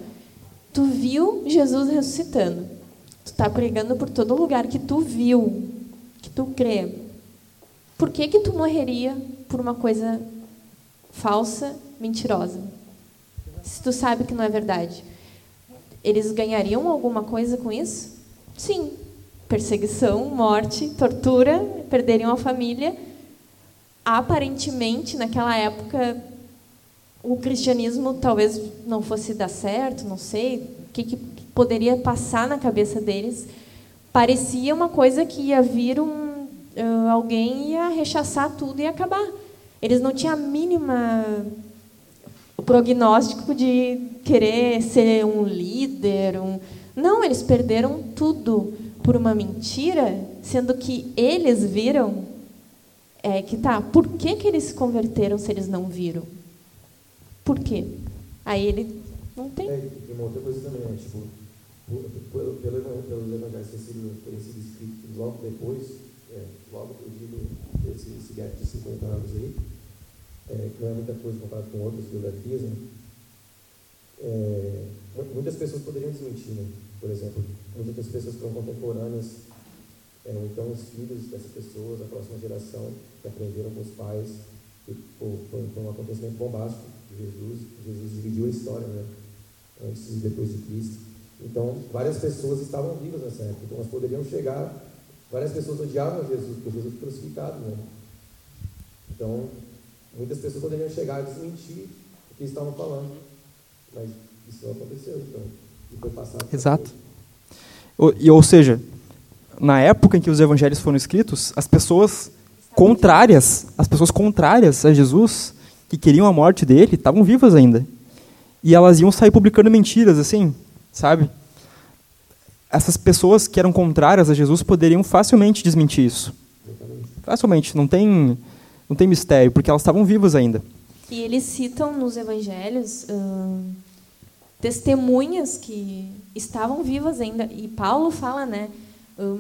Speaker 2: tu viu Jesus ressuscitando. Tu está pregando por todo lugar que tu viu, que tu crê. Por que que tu morreria por uma coisa falsa, mentirosa? Se tu sabe que não é verdade. Eles ganhariam alguma coisa com isso? Sim. Perseguição, morte, tortura, perderiam a família. Aparentemente, naquela época, o cristianismo talvez não fosse dar certo, não sei o que, que poderia passar na cabeça deles. Parecia uma coisa que ia vir um, alguém ia rechaçar tudo e acabar. Eles não tinham a mínima prognóstico de querer ser um líder. Um... Não, eles perderam tudo por uma mentira, sendo que eles viram é que tá. Por que, que eles se converteram se eles não viram? Por quê? Aí ele não tem.
Speaker 3: É, e uma outra coisa também, né? Tipo, pelo, pelo, pelos evangelhos terem sido, escritos logo depois, é, logo eu digo, esse, esse gap de 50 anos aí, é, que não é muita coisa comparado com outras biografias, né? É, muitas pessoas poderiam desmentir, né? Por exemplo, muitas pessoas que são contemporâneas, é, ou então os filhos dessas pessoas, a próxima geração, que aprenderam com os pais, que foi um acontecimento bombástico de Jesus. Jesus dividiu a história, né? Antes e depois de Cristo. Então, várias pessoas estavam vivas nessa época. Então, elas poderiam chegar. Várias pessoas odiavam Jesus, porque Jesus foi crucificado, né? Então, muitas pessoas poderiam chegar e desmentir o que estavam falando. Mas isso não aconteceu, então. E foi passado.
Speaker 1: Exato. Ou, e, ou seja, na época em que os evangelhos foram escritos, as pessoas contrárias, as pessoas contrárias a Jesus, que queriam a morte dele, estavam vivas ainda. E elas iam sair publicando mentiras, assim, sabe? Essas pessoas que eram contrárias a Jesus poderiam facilmente desmentir isso. Facilmente, não tem, não tem mistério, porque elas estavam vivas ainda.
Speaker 2: E eles citam nos evangelhos hum, testemunhas que estavam vivas ainda. E Paulo fala, né?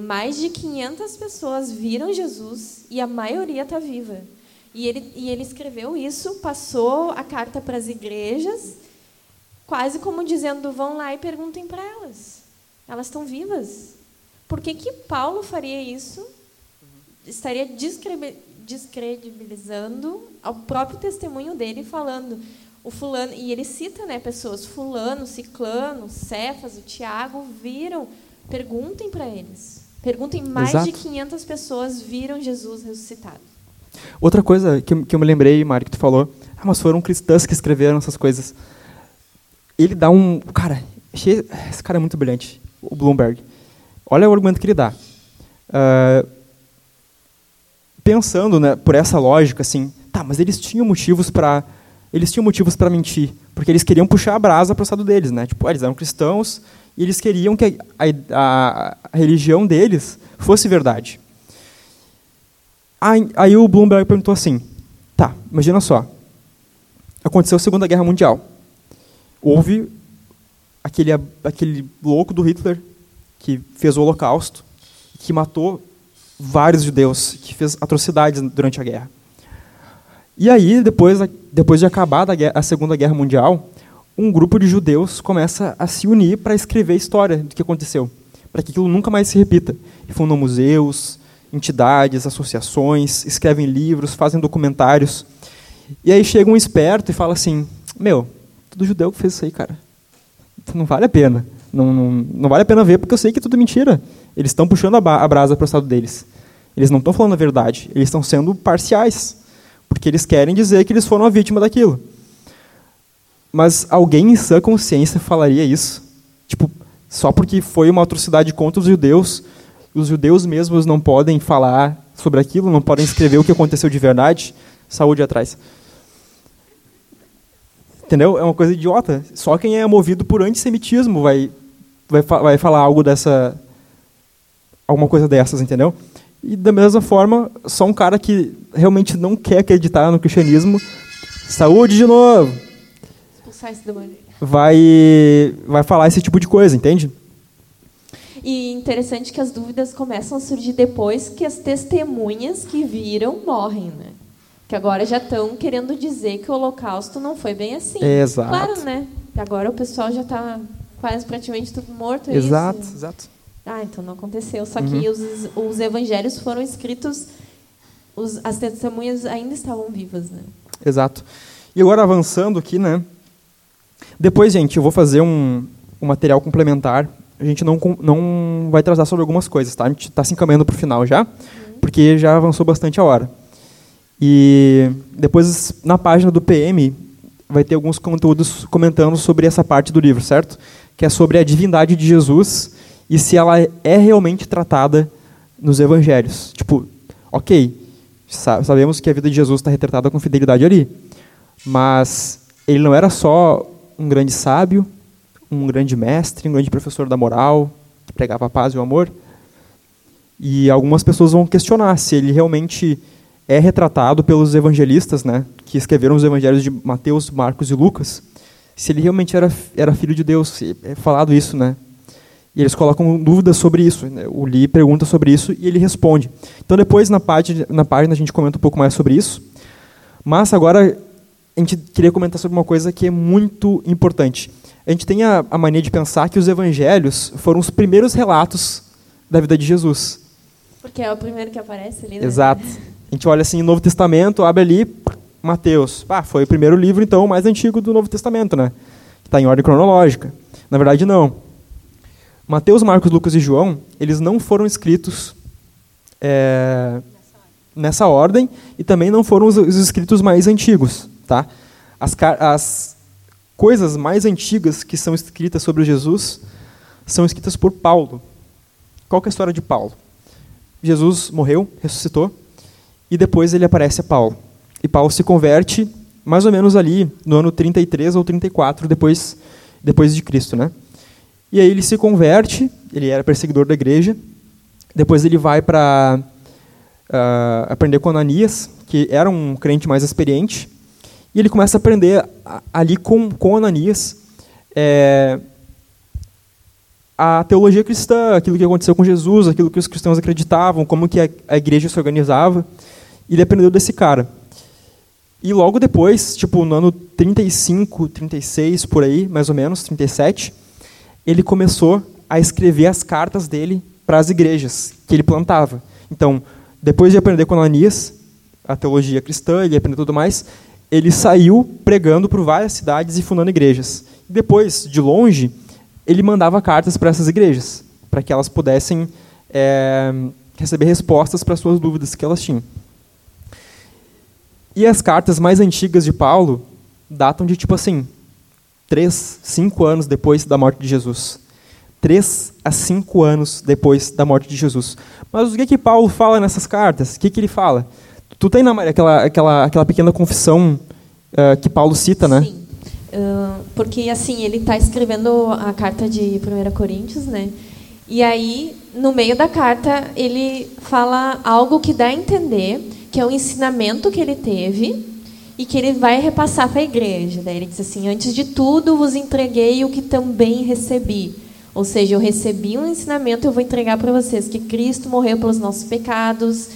Speaker 2: Mais de 500 pessoas viram Jesus e a maioria está viva. E ele, e ele escreveu isso, passou a carta para as igrejas, quase como dizendo: vão lá e perguntem para elas. Elas estão vivas. Por que, que Paulo faria isso? Estaria descredibilizando ao próprio testemunho dele, falando: o fulano, e ele cita, né, pessoas, fulano, ciclano, Cefas, o Tiago, viram, perguntem para eles. Perguntem, mais
Speaker 1: Exato.
Speaker 2: de 500 pessoas viram Jesus ressuscitado.
Speaker 1: Outra coisa que, que eu me lembrei, Mário, que tu falou, ah, mas foram cristãs que escreveram essas coisas. Ele dá um. Cara, achei- esse cara é muito brilhante, o Bloomberg. Olha o argumento que ele dá. Ah, pensando né, por essa lógica, assim, tá, mas eles tinham motivos para eles tinham motivos para mentir, porque eles queriam puxar a brasa para o lado deles, né? Tipo, ah, eles eram cristãos e eles queriam que a, a- a religião deles fosse verdade. Aí, aí o Bloomberg perguntou assim: tá, imagina só. Aconteceu a Segunda Guerra Mundial. Houve aquele, aquele louco do Hitler que fez o Holocausto, que matou vários judeus, que fez atrocidades durante a guerra. E aí, depois, depois de acabar a Segunda Guerra Mundial, um grupo de judeus começa a se unir para escrever a história do que aconteceu, para que aquilo nunca mais se repita. E fundam museus, entidades, associações, escrevem livros, fazem documentários. E aí chega um esperto e fala assim: Meu, tudo judeu que fez isso aí, cara. Não vale a pena. Não, não, não vale a pena ver, porque eu sei que é tudo mentira. Eles estão puxando a, a brasa para o estado deles. Eles não estão falando a verdade. Eles estão sendo parciais. Porque eles querem dizer que eles foram a vítima daquilo. Mas alguém em sã consciência falaria isso? Tipo, só porque foi uma atrocidade contra os judeus, os judeus mesmos não podem falar sobre aquilo, não podem escrever o que aconteceu de verdade? Saúde atrás. Entendeu? É uma coisa idiota. Só quem é movido por antissemitismo vai, vai, vai falar algo dessa. alguma coisa dessas, entendeu? E da mesma forma, só um cara que realmente não quer acreditar no cristianismo. Saúde de novo!
Speaker 2: Expulsar esse demônio.
Speaker 1: Vai, vai falar esse tipo de coisa, entende?
Speaker 2: E interessante que as dúvidas começam a surgir depois que as testemunhas que viram morrem, né? Que agora já estão querendo dizer que o Holocausto não foi bem assim.
Speaker 1: Exato.
Speaker 2: Claro, né? Agora o pessoal já está quase praticamente tudo morto. é
Speaker 1: Exato,
Speaker 2: isso?
Speaker 1: exato.
Speaker 2: Ah, então não aconteceu. Só
Speaker 1: Uhum.
Speaker 2: que os, os evangelhos foram escritos, os, as testemunhas ainda estavam vivas, né?
Speaker 1: Exato. E agora avançando aqui, né? Depois, gente, eu vou fazer um, um material complementar. A gente não, não vai tratar sobre algumas coisas, tá? A gente está se encaminhando para o final já, porque já avançou bastante a hora. E depois, na página do PM, vai ter alguns conteúdos comentando sobre essa parte do livro, certo? Que é sobre a divindade de Jesus e se ela é realmente tratada nos evangelhos. Tipo, ok, sa- sabemos que a vida de Jesus está retratada com fidelidade ali, mas ele não era só um grande sábio, um grande mestre, um grande professor da moral, que pregava a paz e o amor. E algumas pessoas vão questionar se ele realmente é retratado pelos evangelistas, né, que escreveram os evangelhos de Mateus, Marcos e Lucas, se ele realmente era, era filho de Deus. É falado isso, né? E eles colocam dúvidas sobre isso. né? O Lee pergunta sobre isso e ele responde. Então, depois, na página, na página, a gente comenta um pouco mais sobre isso. Mas, agora, a gente queria comentar sobre uma coisa que é muito importante. A gente tem a, a mania de pensar que os evangelhos foram os primeiros relatos da vida de Jesus.
Speaker 2: Porque é o primeiro que aparece ali, né?
Speaker 1: Exato. A gente olha assim, no Novo Testamento, abre ali, Mateus. Ah, foi o primeiro livro, então, mais antigo do Novo Testamento, né? Que está em ordem cronológica. Na verdade, não. Mateus, Marcos, Lucas e João, eles não foram escritos é, nessa ordem e também não foram os, os escritos mais antigos, tá? As, as coisas mais antigas que são escritas sobre Jesus são escritas por Paulo. Qual é a história de Paulo? Jesus morreu, ressuscitou, e depois ele aparece a Paulo. E Paulo se converte mais ou menos ali no ano 33 ou 34 depois depois de Cristo, né? E aí ele se converte, ele era perseguidor da igreja. Depois ele vai para ah, aprender com Ananias, que era um crente mais experiente. E ele começa a aprender ali com, com Ananias é, a teologia cristã, aquilo que aconteceu com Jesus, aquilo que os cristãos acreditavam, como que a, a igreja se organizava. E ele aprendeu desse cara. E logo depois, tipo no ano 35, 36, por aí, mais ou menos, 37, ele começou a escrever as cartas dele para as igrejas que ele plantava. Então, depois de aprender com Ananias, a teologia cristã, ele aprendeu tudo mais, ele saiu pregando por várias cidades e fundando igrejas. Depois, de longe, ele mandava cartas para essas igrejas, para que elas pudessem é, receber respostas para suas dúvidas que elas tinham. E as cartas mais antigas de Paulo datam de tipo assim, três, cinco anos depois da morte de Jesus. Três a cinco anos depois da morte de Jesus. Mas o que que Paulo fala nessas cartas? O que, que ele fala? Tu tem na aquela, aquela, aquela pequena confissão uh, que Paulo cita, né?
Speaker 2: Sim. Uh, porque assim, ele está escrevendo a carta de 1 Coríntios, né? E aí, no meio da carta, ele fala algo que dá a entender que é o ensinamento que ele teve e que ele vai repassar para a igreja. Daí ele diz assim: Antes de tudo, vos entreguei o que também recebi. Ou seja, eu recebi um ensinamento, eu vou entregar para vocês que Cristo morreu pelos nossos pecados,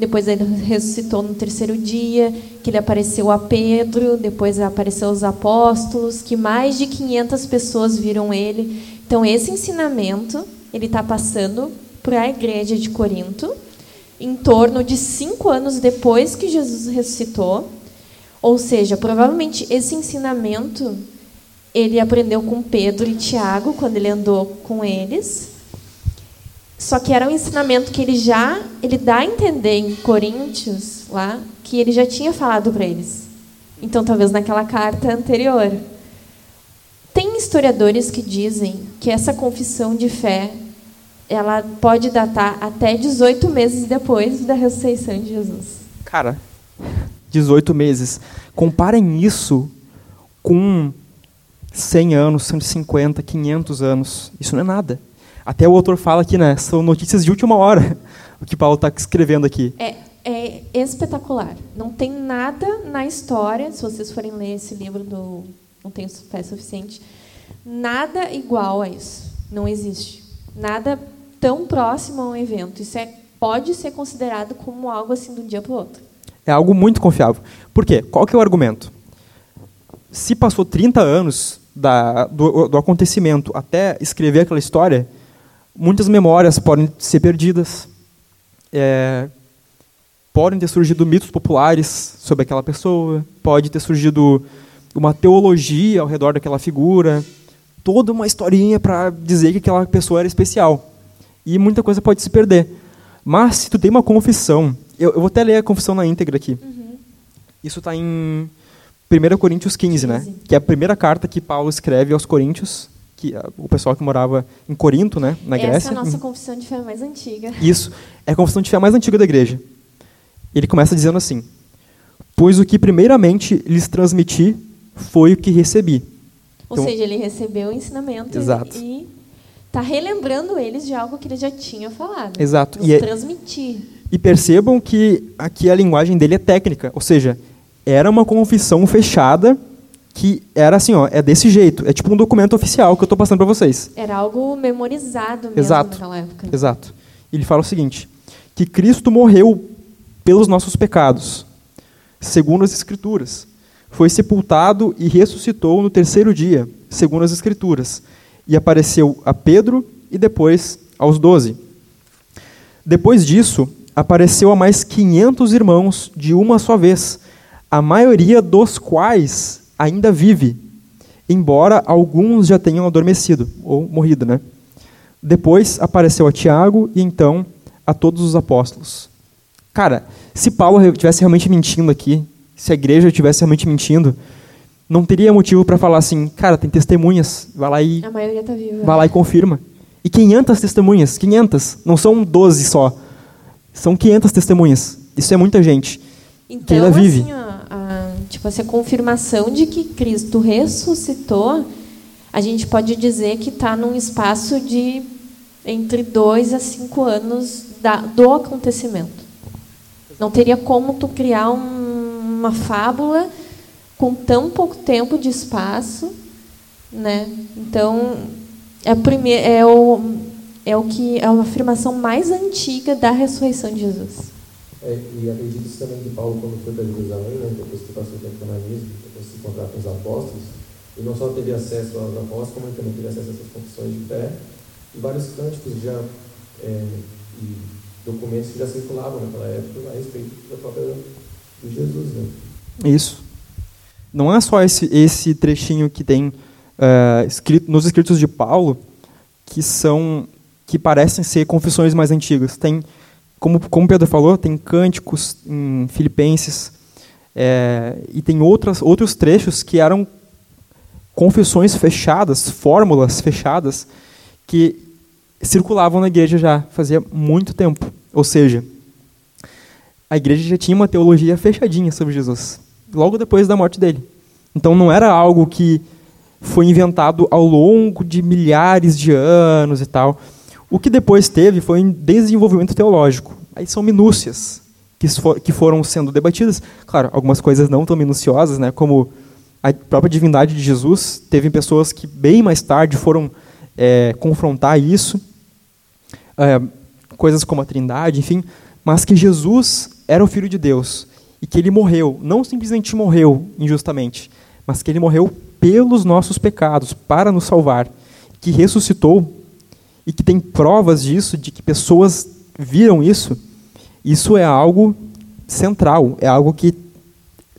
Speaker 2: depois ele ressuscitou no terceiro dia, que ele apareceu a Pedro, depois apareceu aos apóstolos, que mais de 500 pessoas viram ele. Então, esse ensinamento ele está passando para a igreja de Corinto, em torno de cinco anos depois que Jesus ressuscitou. Ou seja, provavelmente esse ensinamento ele aprendeu com Pedro e Tiago quando ele andou com eles. Só que era um ensinamento que ele já ele dá a entender em Coríntios lá que ele já tinha falado para eles. Então talvez naquela carta anterior. Tem historiadores que dizem que essa confissão de fé ela pode datar até 18 meses depois da ressurreição de Jesus.
Speaker 1: Cara, 18 meses. Comparem isso com 100 anos, 150, 500 anos. Isso não é nada. Até o autor fala aqui, né? São notícias de última hora, [laughs] o que Paulo está escrevendo aqui.
Speaker 2: É, é espetacular. Não tem nada na história, se vocês forem ler esse livro do Não Tenho Fé Suficiente, nada igual a isso. Não existe. Nada tão próximo a um evento. Isso é, pode ser considerado como algo assim de um dia para o outro.
Speaker 1: É algo muito confiável. Por quê? Qual que é o argumento? Se passou 30 anos da, do, do acontecimento até escrever aquela história, muitas memórias podem ser perdidas. É, podem ter surgido mitos populares sobre aquela pessoa, pode ter surgido uma teologia ao redor daquela figura, toda uma historinha para dizer que aquela pessoa era especial e muita coisa pode se perder. Mas se tu tem uma confissão, eu, eu vou até ler a confissão na íntegra aqui. Uhum. Isso está em 1 Coríntios 15, 15, né? Que é a primeira carta que Paulo escreve aos Coríntios, que uh, o pessoal que morava em Corinto, né, na
Speaker 2: Essa
Speaker 1: Grécia.
Speaker 2: Essa é a nossa confissão de fé mais antiga.
Speaker 1: Isso, é a confissão de fé mais antiga da igreja. Ele começa dizendo assim: Pois o que primeiramente lhes transmiti foi o que recebi.
Speaker 2: Ou então, seja, ele recebeu o ensinamento
Speaker 1: exato.
Speaker 2: e está relembrando eles de algo que ele já tinha falado.
Speaker 1: Exato.
Speaker 2: e é, transmitir.
Speaker 1: E percebam que aqui a linguagem dele é técnica, ou seja, era uma confissão fechada que era assim, ó, é desse jeito, é tipo um documento oficial que eu estou passando para vocês.
Speaker 2: Era algo memorizado mesmo
Speaker 1: Exato.
Speaker 2: naquela época.
Speaker 1: Exato. Ele fala o seguinte: que Cristo morreu pelos nossos pecados, segundo as Escrituras. Foi sepultado e ressuscitou no terceiro dia, segundo as Escrituras e apareceu a Pedro e depois aos doze. Depois disso, apareceu a mais 500 irmãos de uma só vez, a maioria dos quais ainda vive, embora alguns já tenham adormecido ou morrido, né? Depois apareceu a Tiago e então a todos os apóstolos. Cara, se Paulo estivesse realmente mentindo aqui, se a igreja estivesse realmente mentindo, não teria motivo para falar assim, cara, tem testemunhas, vai lá e
Speaker 2: a maioria tá viva.
Speaker 1: Vai lá e confirma. E 500 testemunhas, 500, não são 12 só. São 500 testemunhas. Isso é muita gente.
Speaker 2: Então,
Speaker 1: que ainda vive.
Speaker 2: Assim, a, tipo, essa confirmação de que Cristo ressuscitou, a gente pode dizer que está num espaço de entre dois a cinco anos da, do acontecimento. Não teria como tu criar um, uma fábula com tão pouco tempo de espaço, né? Então é, primeir, é o é o que é uma afirmação mais antiga da ressurreição de Jesus.
Speaker 3: É, e acredito também que Paulo, quando foi para Jerusalém, né, depois que passou o tempo na mesa, depois de se encontrar com os apóstolos, ele não só teve acesso aos apóstolos, como ele também teve acesso a essas confissões de fé e vários cânticos já é, e documentos que já circulavam naquela época a respeito da própria de Jesus. Né?
Speaker 1: Isso. não é só esse, esse trechinho que tem eh, escrito, nos escritos de Paulo que são que parecem ser confissões mais antigas. Tem, como, como Pedro falou, tem cânticos em Filipenses é, e tem outras, outros trechos que eram confissões fechadas, fórmulas fechadas que circulavam na igreja já fazia muito tempo. Ou seja, a igreja já tinha uma teologia fechadinha sobre Jesus, logo depois da morte dele. Então não era algo que foi inventado ao longo de milhares de anos e tal. O que depois teve foi um desenvolvimento teológico. Aí são minúcias que, for, que foram sendo debatidas. Claro, algumas coisas não tão minuciosas, né, como a própria divindade de Jesus. Teve pessoas que bem mais tarde foram é, confrontar isso. É, coisas como a Trindade, enfim. Mas que Jesus era o Filho de Deus e que ele morreu, não simplesmente morreu injustamente, mas que ele morreu pelos nossos pecados, para nos salvar, que ressuscitou e que tem provas disso, de que pessoas viram isso, isso é algo central, é algo que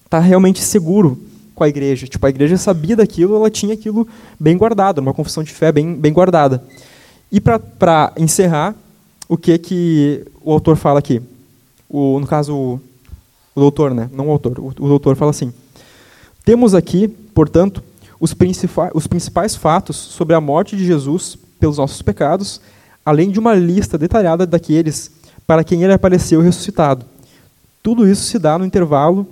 Speaker 1: está realmente seguro com a igreja. Tipo, a igreja sabia daquilo, ela tinha aquilo bem guardado, uma confissão de fé bem, bem guardada. E para encerrar, o que que o autor fala aqui? O, no caso, o, o doutor, né? não o autor, o, o doutor fala assim, temos aqui, portanto, os, os principais fatos sobre a morte de Jesus pelos nossos pecados, além de uma lista detalhada daqueles para quem ele apareceu ressuscitado. Tudo isso se dá no intervalo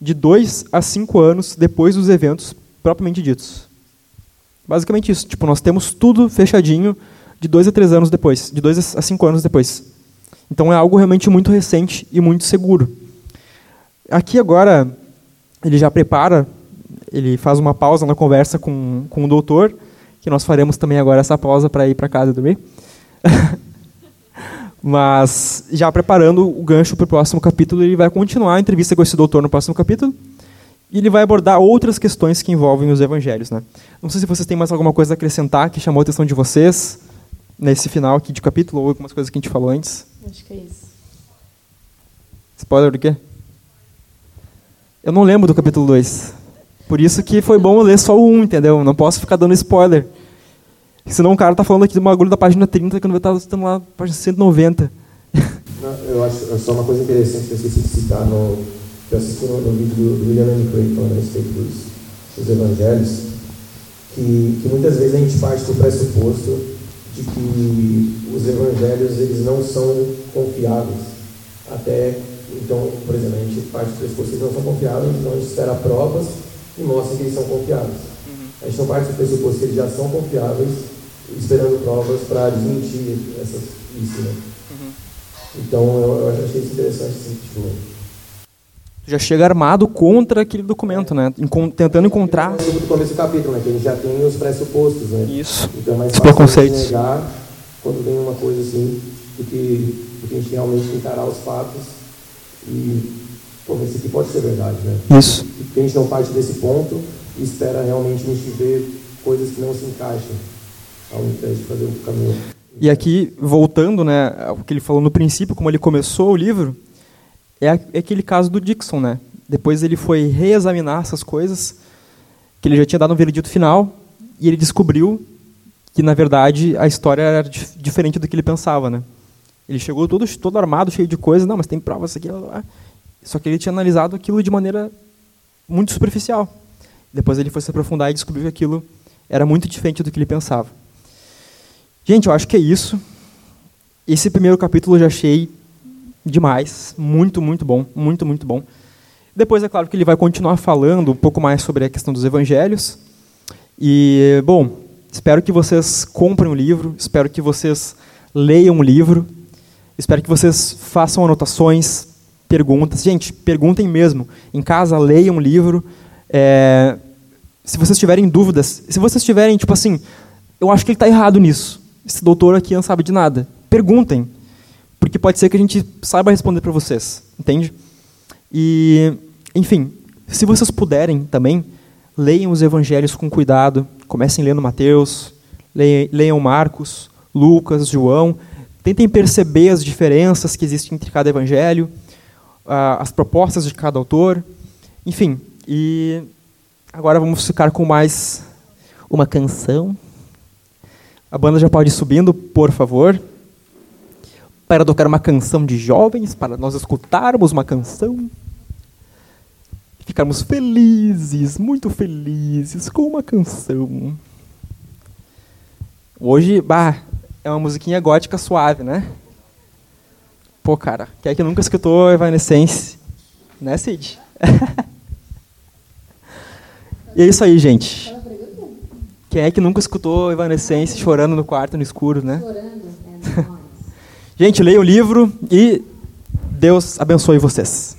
Speaker 1: de dois a cinco anos depois dos eventos propriamente ditos. Basicamente isso. Tipo, nós temos tudo fechadinho de dois a três anos depois, de dois a cinco anos depois. Então é algo realmente muito recente e muito seguro. Aqui agora ele já prepara ele faz uma pausa na conversa com, com o doutor, que nós faremos também agora essa pausa para ir para casa dormir. [laughs] Mas já preparando o gancho para o próximo capítulo, ele vai continuar a entrevista com esse doutor no próximo capítulo. E ele vai abordar outras questões que envolvem os evangelhos. Né? Não sei se vocês têm mais alguma coisa a acrescentar que chamou a atenção de vocês nesse final aqui de capítulo, ou algumas coisas que a gente falou antes.
Speaker 2: Acho que é isso.
Speaker 1: Spoiler do quê? Eu não lembro do capítulo 2. Por isso que foi bom ler só o 1, entendeu? Não posso ficar dando spoiler. Senão o cara tá falando aqui do bagulho da página 30, que não vai estar estando lá na página 190.
Speaker 3: Não, eu acho é só uma coisa interessante que eu esqueci de citar no. Que eu assisti no, no vídeo do, do William Craig falando a respeito dos, dos evangelhos, que, que muitas vezes a gente parte do pressuposto de que os evangelhos eles não são confiáveis. Até, então, por exemplo, a gente parte do pressuposto que eles não são confiáveis, então a gente espera provas e mostra que eles são confiáveis. Uhum. A gente não parte do pressuposto que eles já são confiáveis, esperando provas para desmentir essas, isso. Né? Uhum. Então eu, eu achei isso interessante. Assim, tipo,
Speaker 1: já chega armado contra aquele documento, né? Encon tentando encontrar.
Speaker 3: No começo do capítulo, né? Que a gente já tem os pressupostos, né?
Speaker 1: Isso.
Speaker 3: Então é mais
Speaker 1: os
Speaker 3: fácil
Speaker 1: preconceitos.
Speaker 3: negar quando vem uma coisa assim, do que, do que a gente realmente encarar os fatos e pô, esse aqui pode ser verdade, né?
Speaker 1: Isso.
Speaker 3: Porque a gente não parte desse ponto e espera realmente a gente ver coisas que não se encaixam, ao invés de fazer o caminho.
Speaker 1: E aqui, voltando né, ao que ele falou no princípio, como ele começou o livro, é, é aquele caso do Dixon. Né? Depois ele foi reexaminar essas coisas, que ele já tinha dado um veredito final, e ele descobriu que, na verdade, a história era diferente do que ele pensava. Né? Ele chegou todo, todo armado, cheio de coisas, não, mas tem provas aqui, lá, lá. Só que ele tinha analisado aquilo de maneira muito superficial. Depois ele foi se aprofundar e descobriu que aquilo era muito diferente do que ele pensava. Gente, eu acho que é isso. Esse primeiro capítulo eu já achei demais, muito, muito bom, muito, muito bom. Depois é claro que ele vai continuar falando um pouco mais sobre a questão dos evangelhos. E, bom, espero que vocês comprem o livro, espero que vocês leiam o livro, espero que vocês façam anotações, perguntas. Gente, perguntem mesmo. Em casa, leiam um livro. É, se vocês tiverem dúvidas, se vocês tiverem, tipo assim, eu acho que ele está errado nisso. Esse doutor aqui não sabe de nada. Perguntem. Porque pode ser que a gente saiba responder para vocês. Entende? E, enfim, se vocês puderem também, leiam os evangelhos com cuidado. Comecem lendo Mateus, leiam Marcos, Lucas, João. Tentem perceber as diferenças que existem entre cada evangelho as propostas de cada autor, enfim. E Agora vamos ficar com mais uma canção. A banda já pode ir subindo, por favor. Para tocar uma canção de jovens, para nós escutarmos uma canção. Ficarmos felizes, muito felizes com uma canção. Hoje, bah, é uma musiquinha gótica suave, né? Pô, cara, quem é que nunca escutou Evanescence? Né, Cid? [laughs] e é isso aí, gente. Quem é que nunca escutou Evanescence chorando no quarto, no escuro, né? [laughs] gente, leia o livro e Deus abençoe vocês.